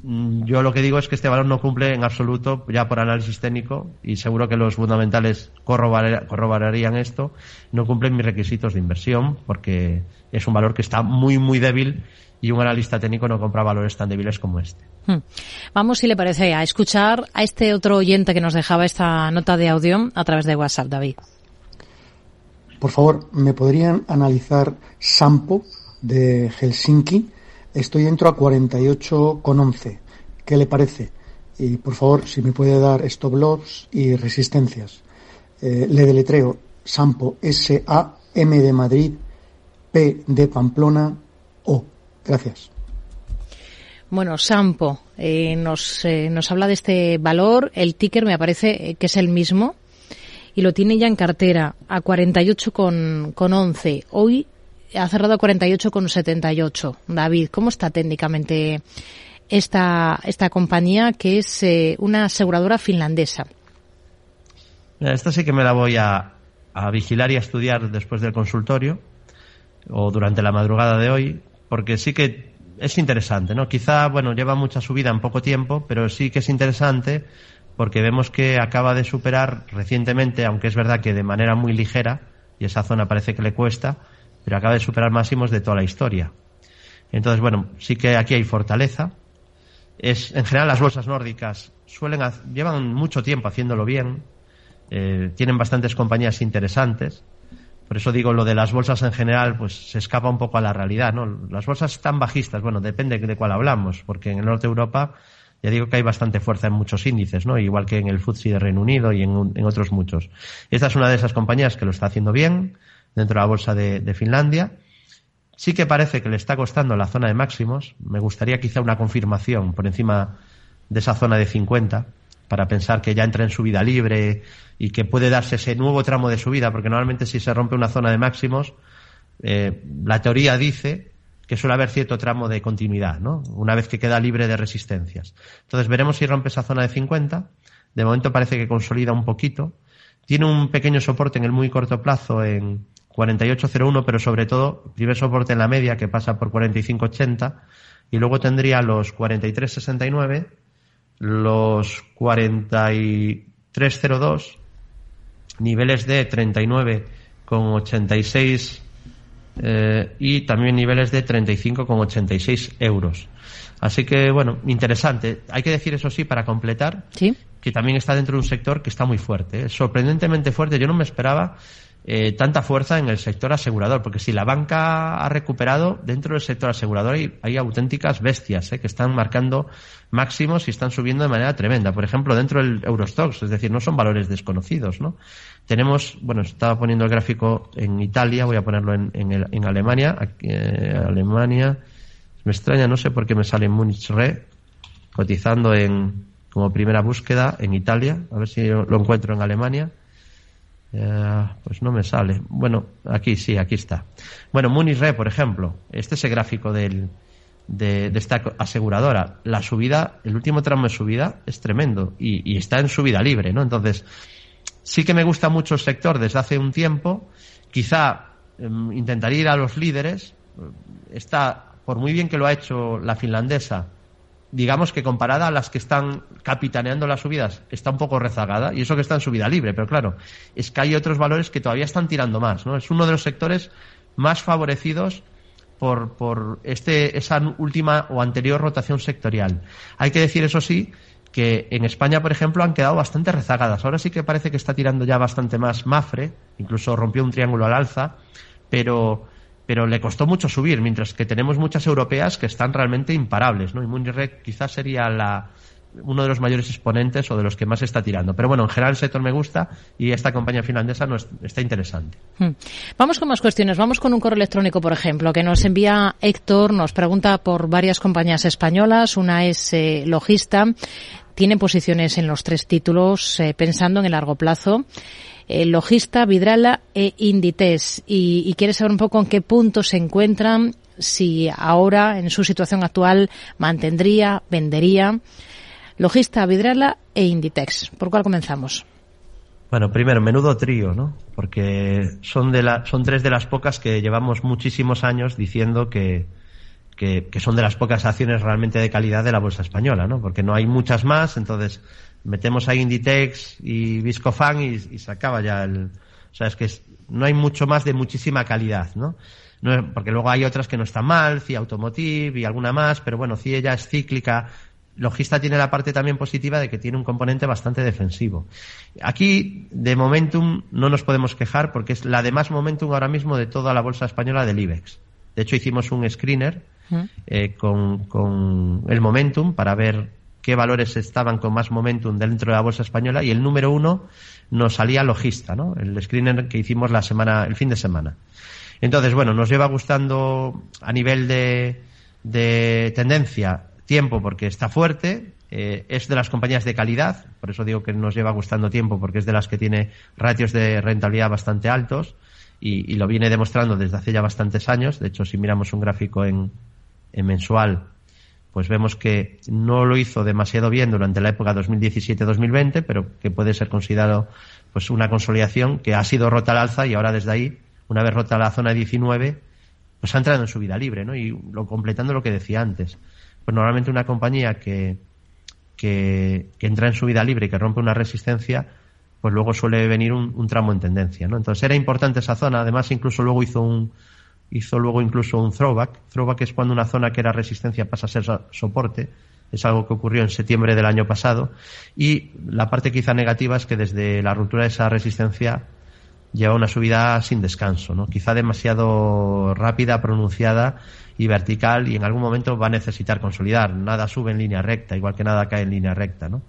mm, yo lo que digo es que este valor no cumple en absoluto, ya por análisis técnico, y seguro que los fundamentales corroborar- corroborarían esto, no cumplen mis requisitos de inversión, porque es un valor que está muy, muy débil y un analista técnico no compra valores tan débiles como este. Hmm. Vamos, si le parece, a escuchar a este otro oyente que nos dejaba esta nota de audio a través de WhatsApp, David. Por favor, ¿me podrían analizar Sampo de Helsinki? Estoy dentro a 48,11. ¿Qué le parece? Y por favor, si me puede dar stop loss y resistencias. Eh, le deletreo Sampo S-A-M de Madrid, P de Pamplona, O. Gracias. Bueno, Sampo eh, nos, eh, nos habla de este valor. El ticker me aparece eh, que es el mismo y lo tiene ya en cartera a 48 con, con 11. Hoy ha cerrado a 48 con 78. David, ¿cómo está técnicamente esta, esta compañía que es eh, una aseguradora finlandesa? Esta sí que me la voy a, a vigilar y a estudiar después del consultorio o durante la madrugada de hoy, porque sí que es interesante, ¿no? Quizá, bueno, lleva mucha subida en poco tiempo, pero sí que es interesante porque vemos que acaba de superar recientemente, aunque es verdad que de manera muy ligera, y esa zona parece que le cuesta, pero acaba de superar máximos de toda la historia. Entonces, bueno, sí que aquí hay fortaleza. Es, en general, las bolsas nórdicas suelen, llevan mucho tiempo haciéndolo bien, eh, tienen bastantes compañías interesantes. Por eso digo lo de las bolsas en general, pues se escapa un poco a la realidad, ¿no? Las bolsas están bajistas, bueno, depende de cuál hablamos, porque en el norte de Europa Ya digo que hay bastante fuerza en muchos índices, ¿no? Igual que en el FTSE de Reino Unido y en, otros muchos. Esta es una de esas compañías que lo está haciendo bien dentro de la bolsa de, de Finlandia. Sí que parece que le está costando la zona de máximos. Me gustaría quizá una confirmación por encima de esa zona de 50 para pensar que ya entra en subida libre y que puede darse ese nuevo tramo de subida, porque normalmente si se rompe una zona de máximos, eh, la teoría dice que suele haber cierto tramo de continuidad, ¿no? Una vez que queda libre de resistencias. Entonces veremos si rompe esa zona de 50. De momento parece que consolida un poquito. Tiene un pequeño soporte en el muy corto plazo en 48.01, pero sobre todo primer soporte en la media que pasa por 45.80 y luego tendría los 43.69, los 43.02, niveles de 39,86 eh, y también niveles de 35,86 euros. Así que, bueno, interesante. Hay que decir eso sí, para completar, que también está dentro de un sector que está muy fuerte, ¿eh? sorprendentemente fuerte. Yo no me esperaba eh, tanta fuerza en el sector asegurador, porque si la banca ha recuperado, dentro del sector asegurador hay, auténticas bestias ¿eh? que están marcando máximos y están subiendo de manera tremenda. Por ejemplo, dentro del Eurostox, es decir, no son valores desconocidos, ¿no? Tenemos, bueno, estaba poniendo el gráfico en Italia, voy a ponerlo en, en, Alemania, eh, Alemania, me extraña, no sé por qué me sale Munich Re, cotizando en, como primera búsqueda en Italia, a ver si lo encuentro en Alemania. Eh, pues no me sale. Bueno, aquí sí, aquí está. Bueno, Munich Re, por ejemplo, este es el gráfico del, de, esta aseguradora. La subida, el último tramo de subida es tremendo y, está en subida libre, ¿no? Entonces, sí que me gusta mucho el sector desde hace un tiempo. Quizá intentaría ir a los líderes. Está, por muy bien que lo ha hecho la finlandesa, digamos que comparada a las que están capitaneando las subidas, está un poco rezagada, y eso que está en subida libre, pero claro, es que hay otros valores que todavía están tirando más, ¿no? Es uno de los sectores más favorecidos por, por este, esa última o anterior rotación sectorial. Hay que decir, eso sí, que en España, por ejemplo, han quedado bastante rezagadas. Ahora sí que parece que está tirando ya bastante más Mafre, incluso rompió un triángulo al alza, pero pero le costó mucho subir, mientras que tenemos muchas europeas que están realmente imparables, ¿no? Y Munirec quizás sería la, uno de los mayores exponentes o de los que más está tirando. Pero bueno, en general el sector me gusta y esta compañía finlandesa está interesante. Hmm. Vamos con más cuestiones. Vamos con un correo electrónico, por ejemplo, que nos envía Héctor, nos pregunta por varias compañías españolas. Una es eh, Logista. Tiene posiciones en los tres títulos, eh, pensando en el largo plazo. Eh, Logista, Vidrala e Inditex. Y, quiere saber un poco en qué punto se encuentran, si ahora, en su situación actual, mantendría, vendería. Logista, Vidrala e Inditex. ¿Por cuál comenzamos? Bueno, primero, menudo trío, ¿no? Porque son, de la, son tres de las pocas que llevamos muchísimos años diciendo que, que, que, son de las pocas acciones realmente de calidad de la bolsa española, ¿no? Porque no hay muchas más, entonces metemos ahí Inditex y Viscofan y, y se acaba ya el... O sea, es que no hay mucho más de muchísima calidad, ¿no? no porque luego hay otras que no están mal, CIA Automotive y alguna más, pero bueno, CIA ya es cíclica. Logista tiene la parte también positiva de que tiene un componente bastante defensivo. Aquí, de Momentum, no nos podemos quejar porque es la de más Momentum ahora mismo de toda la bolsa española del IBEX. De hecho, hicimos un screener eh, con, con el Momentum para ver qué valores estaban con más momentum dentro de la bolsa española y el número uno nos salía logista, ¿no? El screener que hicimos la semana, el fin de semana. Entonces, bueno, nos lleva gustando a nivel de, de tendencia tiempo porque está fuerte, eh, es de las compañías de calidad, por eso digo que nos lleva gustando tiempo porque es de las que tiene ratios de rentabilidad bastante altos y, lo viene demostrando desde hace ya bastantes años. De hecho, si miramos un gráfico en mensual, pues vemos que no lo hizo demasiado bien durante la época 2017-2020, pero que puede ser considerado pues una consolidación que ha sido rota al alza y ahora desde ahí, una vez rota la zona 19, pues ha entrado en su vida libre, ¿no? Y lo, completando lo que decía antes. Pues normalmente una compañía que, que, entra en su vida libre y que rompe una resistencia, pues luego suele venir un, un tramo en tendencia, ¿no? Entonces era importante esa zona, además incluso luego hizo un, hizo luego incluso un throwback. Throwback es cuando una zona que era resistencia pasa a ser soporte. Es algo que ocurrió en septiembre del año pasado. Y la parte quizá negativa es que desde la ruptura de esa resistencia lleva una subida sin descanso, ¿no? Quizá demasiado rápida, pronunciada y vertical y en algún momento va a necesitar consolidar. Nada sube en línea recta, igual que nada cae en línea recta, ¿no?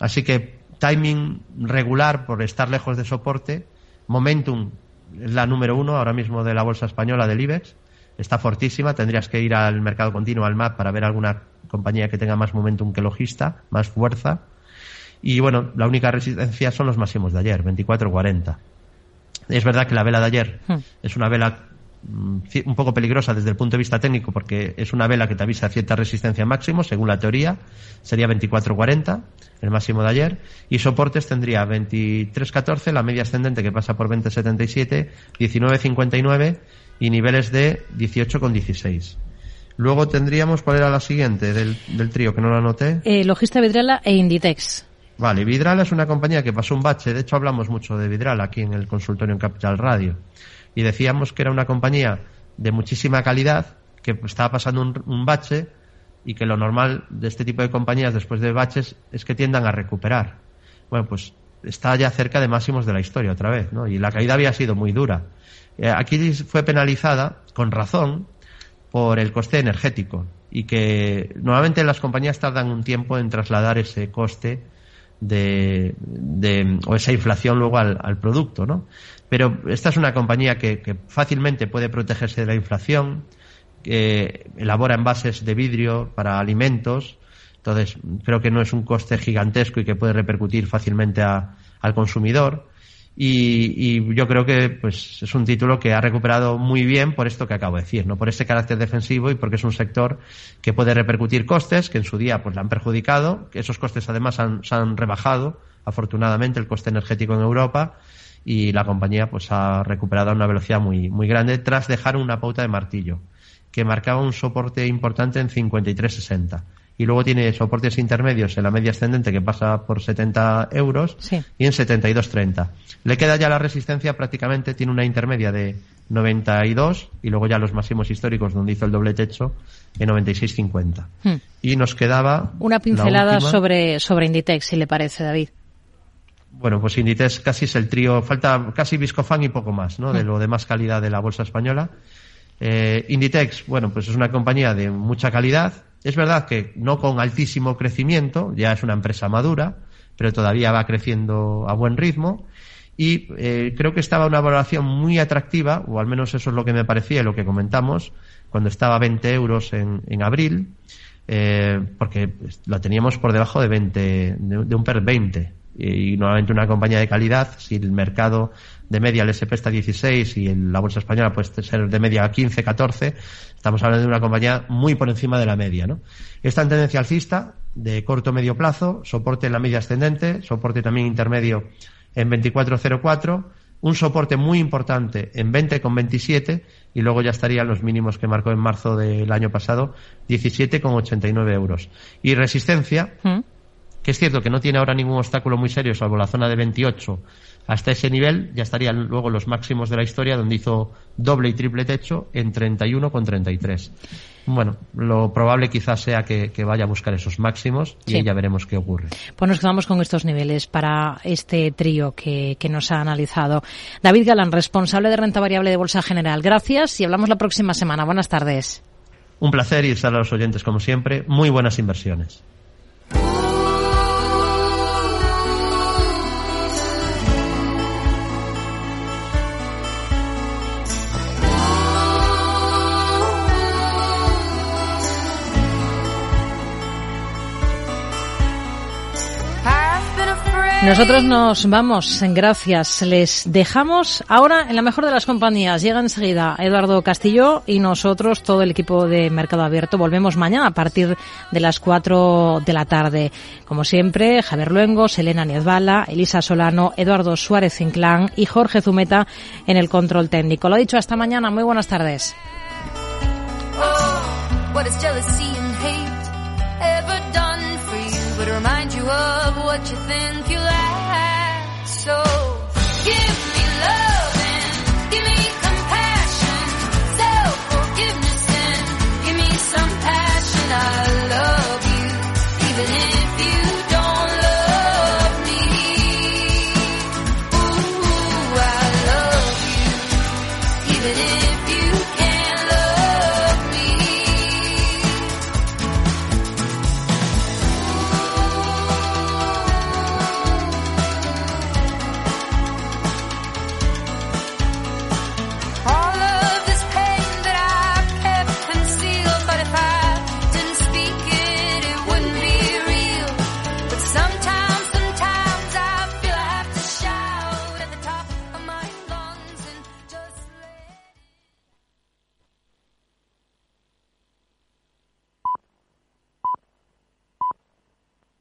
Así que timing regular por estar lejos de soporte, momentum es la número uno ahora mismo de la bolsa española del IBEX, está fortísima, tendrías que ir al mercado continuo, al MAP, para ver alguna compañía que tenga más momentum que logista, más fuerza. Y bueno, la única resistencia son los máximos de ayer, 24.40. Es verdad que la vela de ayer Hmm. es una vela un poco peligrosa desde el punto de vista técnico porque es una vela que te avisa cierta resistencia máximo, según la teoría, sería 24.40, el máximo de ayer, y soportes tendría 23.14, la media ascendente que pasa por 20.77, 19.59 y niveles de 18.16. Luego tendríamos, ¿cuál era la siguiente del, del trío que no la anoté? Eh, Logista Vidrala e Inditex. Vale, Vidrala es una compañía que pasó un bache. De hecho, hablamos mucho de Vidrala aquí en el consultorio en Capital Radio. Y decíamos que era una compañía de muchísima calidad, que estaba pasando un, bache y que lo normal de este tipo de compañías después de baches es que tiendan a recuperar. Bueno, pues está ya cerca de máximos de la historia otra vez, ¿no? Y la caída había sido muy dura. Eh, aquí fue penalizada, con razón, por el coste energético y que normalmente las compañías tardan un tiempo en trasladar ese coste de, de- o esa inflación luego al, al producto, ¿no? Pero esta es una compañía que, que fácilmente puede protegerse de la inflación, que elabora envases de vidrio para alimentos, entonces creo que no es un coste gigantesco y que puede repercutir fácilmente a- al consumidor. Y, y yo creo que pues es un título que ha recuperado muy bien por esto que acabo de decir, ¿no? Por ese carácter defensivo y porque es un sector que puede repercutir costes que en su día pues le han perjudicado, que esos costes además han- se han rebajado, afortunadamente, el coste energético en Europa y la compañía pues ha recuperado a una velocidad muy, muy grande tras dejar una pauta de martillo que marcaba un soporte importante en 53.60 y luego tiene soportes intermedios en la media ascendente que pasa por 70 euros Sí. y en 72.30. Le queda ya la resistencia prácticamente, tiene una intermedia de 92 y luego ya los máximos históricos donde hizo el doble techo en 96.50. Hmm. Y nos quedaba Una la pincelada sobre, sobre Inditex, si le parece, David. Bueno, pues Inditex casi es el trío, falta casi Viscofan y poco más, ¿no? De lo de más calidad de la bolsa española. Eh, Inditex, bueno, pues es una compañía de mucha calidad. Es verdad que no con altísimo crecimiento, ya es una empresa madura, pero todavía va creciendo a buen ritmo. Y eh, creo que estaba una valoración muy atractiva, o al menos eso es lo que me parecía y lo que comentamos, cuando estaba a 20 euros en, en abril, eh, porque la teníamos por debajo de 20, de, un PER 20. Y, normalmente una compañía de calidad, si el mercado de media el SP está a 16 y el- la bolsa española puede ser de media a 15, 14, estamos hablando de una compañía muy por encima de la media, ¿no? Está en tendencia alcista, de corto medio plazo, soporte en la media ascendente, soporte también intermedio en 24.04, un soporte muy importante en 20,27 y luego ya estarían los mínimos que marcó en marzo del año pasado, 17,89 euros. Y resistencia, ¿Mm? que es cierto que no tiene ahora ningún obstáculo muy serio, salvo la zona de 28. Hasta ese nivel ya estarían luego los máximos de la historia, donde hizo doble y triple techo en 31,33. Bueno, lo probable quizás sea que, que vaya a buscar esos máximos y Sí. ya veremos qué ocurre. Pues nos quedamos con estos niveles para este trío que, que nos ha analizado. David Galán, responsable de renta variable de Bolsa General. Gracias y hablamos la próxima semana. Buenas tardes. Un placer y a los oyentes como siempre. Muy buenas inversiones. Nosotros nos vamos, gracias. Les dejamos ahora en la mejor de las compañías. Llega enseguida Eduardo Castillo y nosotros, todo el equipo de Mercado Abierto, volvemos mañana a partir de las 4 de la tarde. Como siempre, Javier Luengo, Selena Niezbala, Elisa Solano, Eduardo Suárez Inclán y Jorge Zumeta en el control técnico. Lo dicho, hasta mañana. Muy buenas tardes. Oh,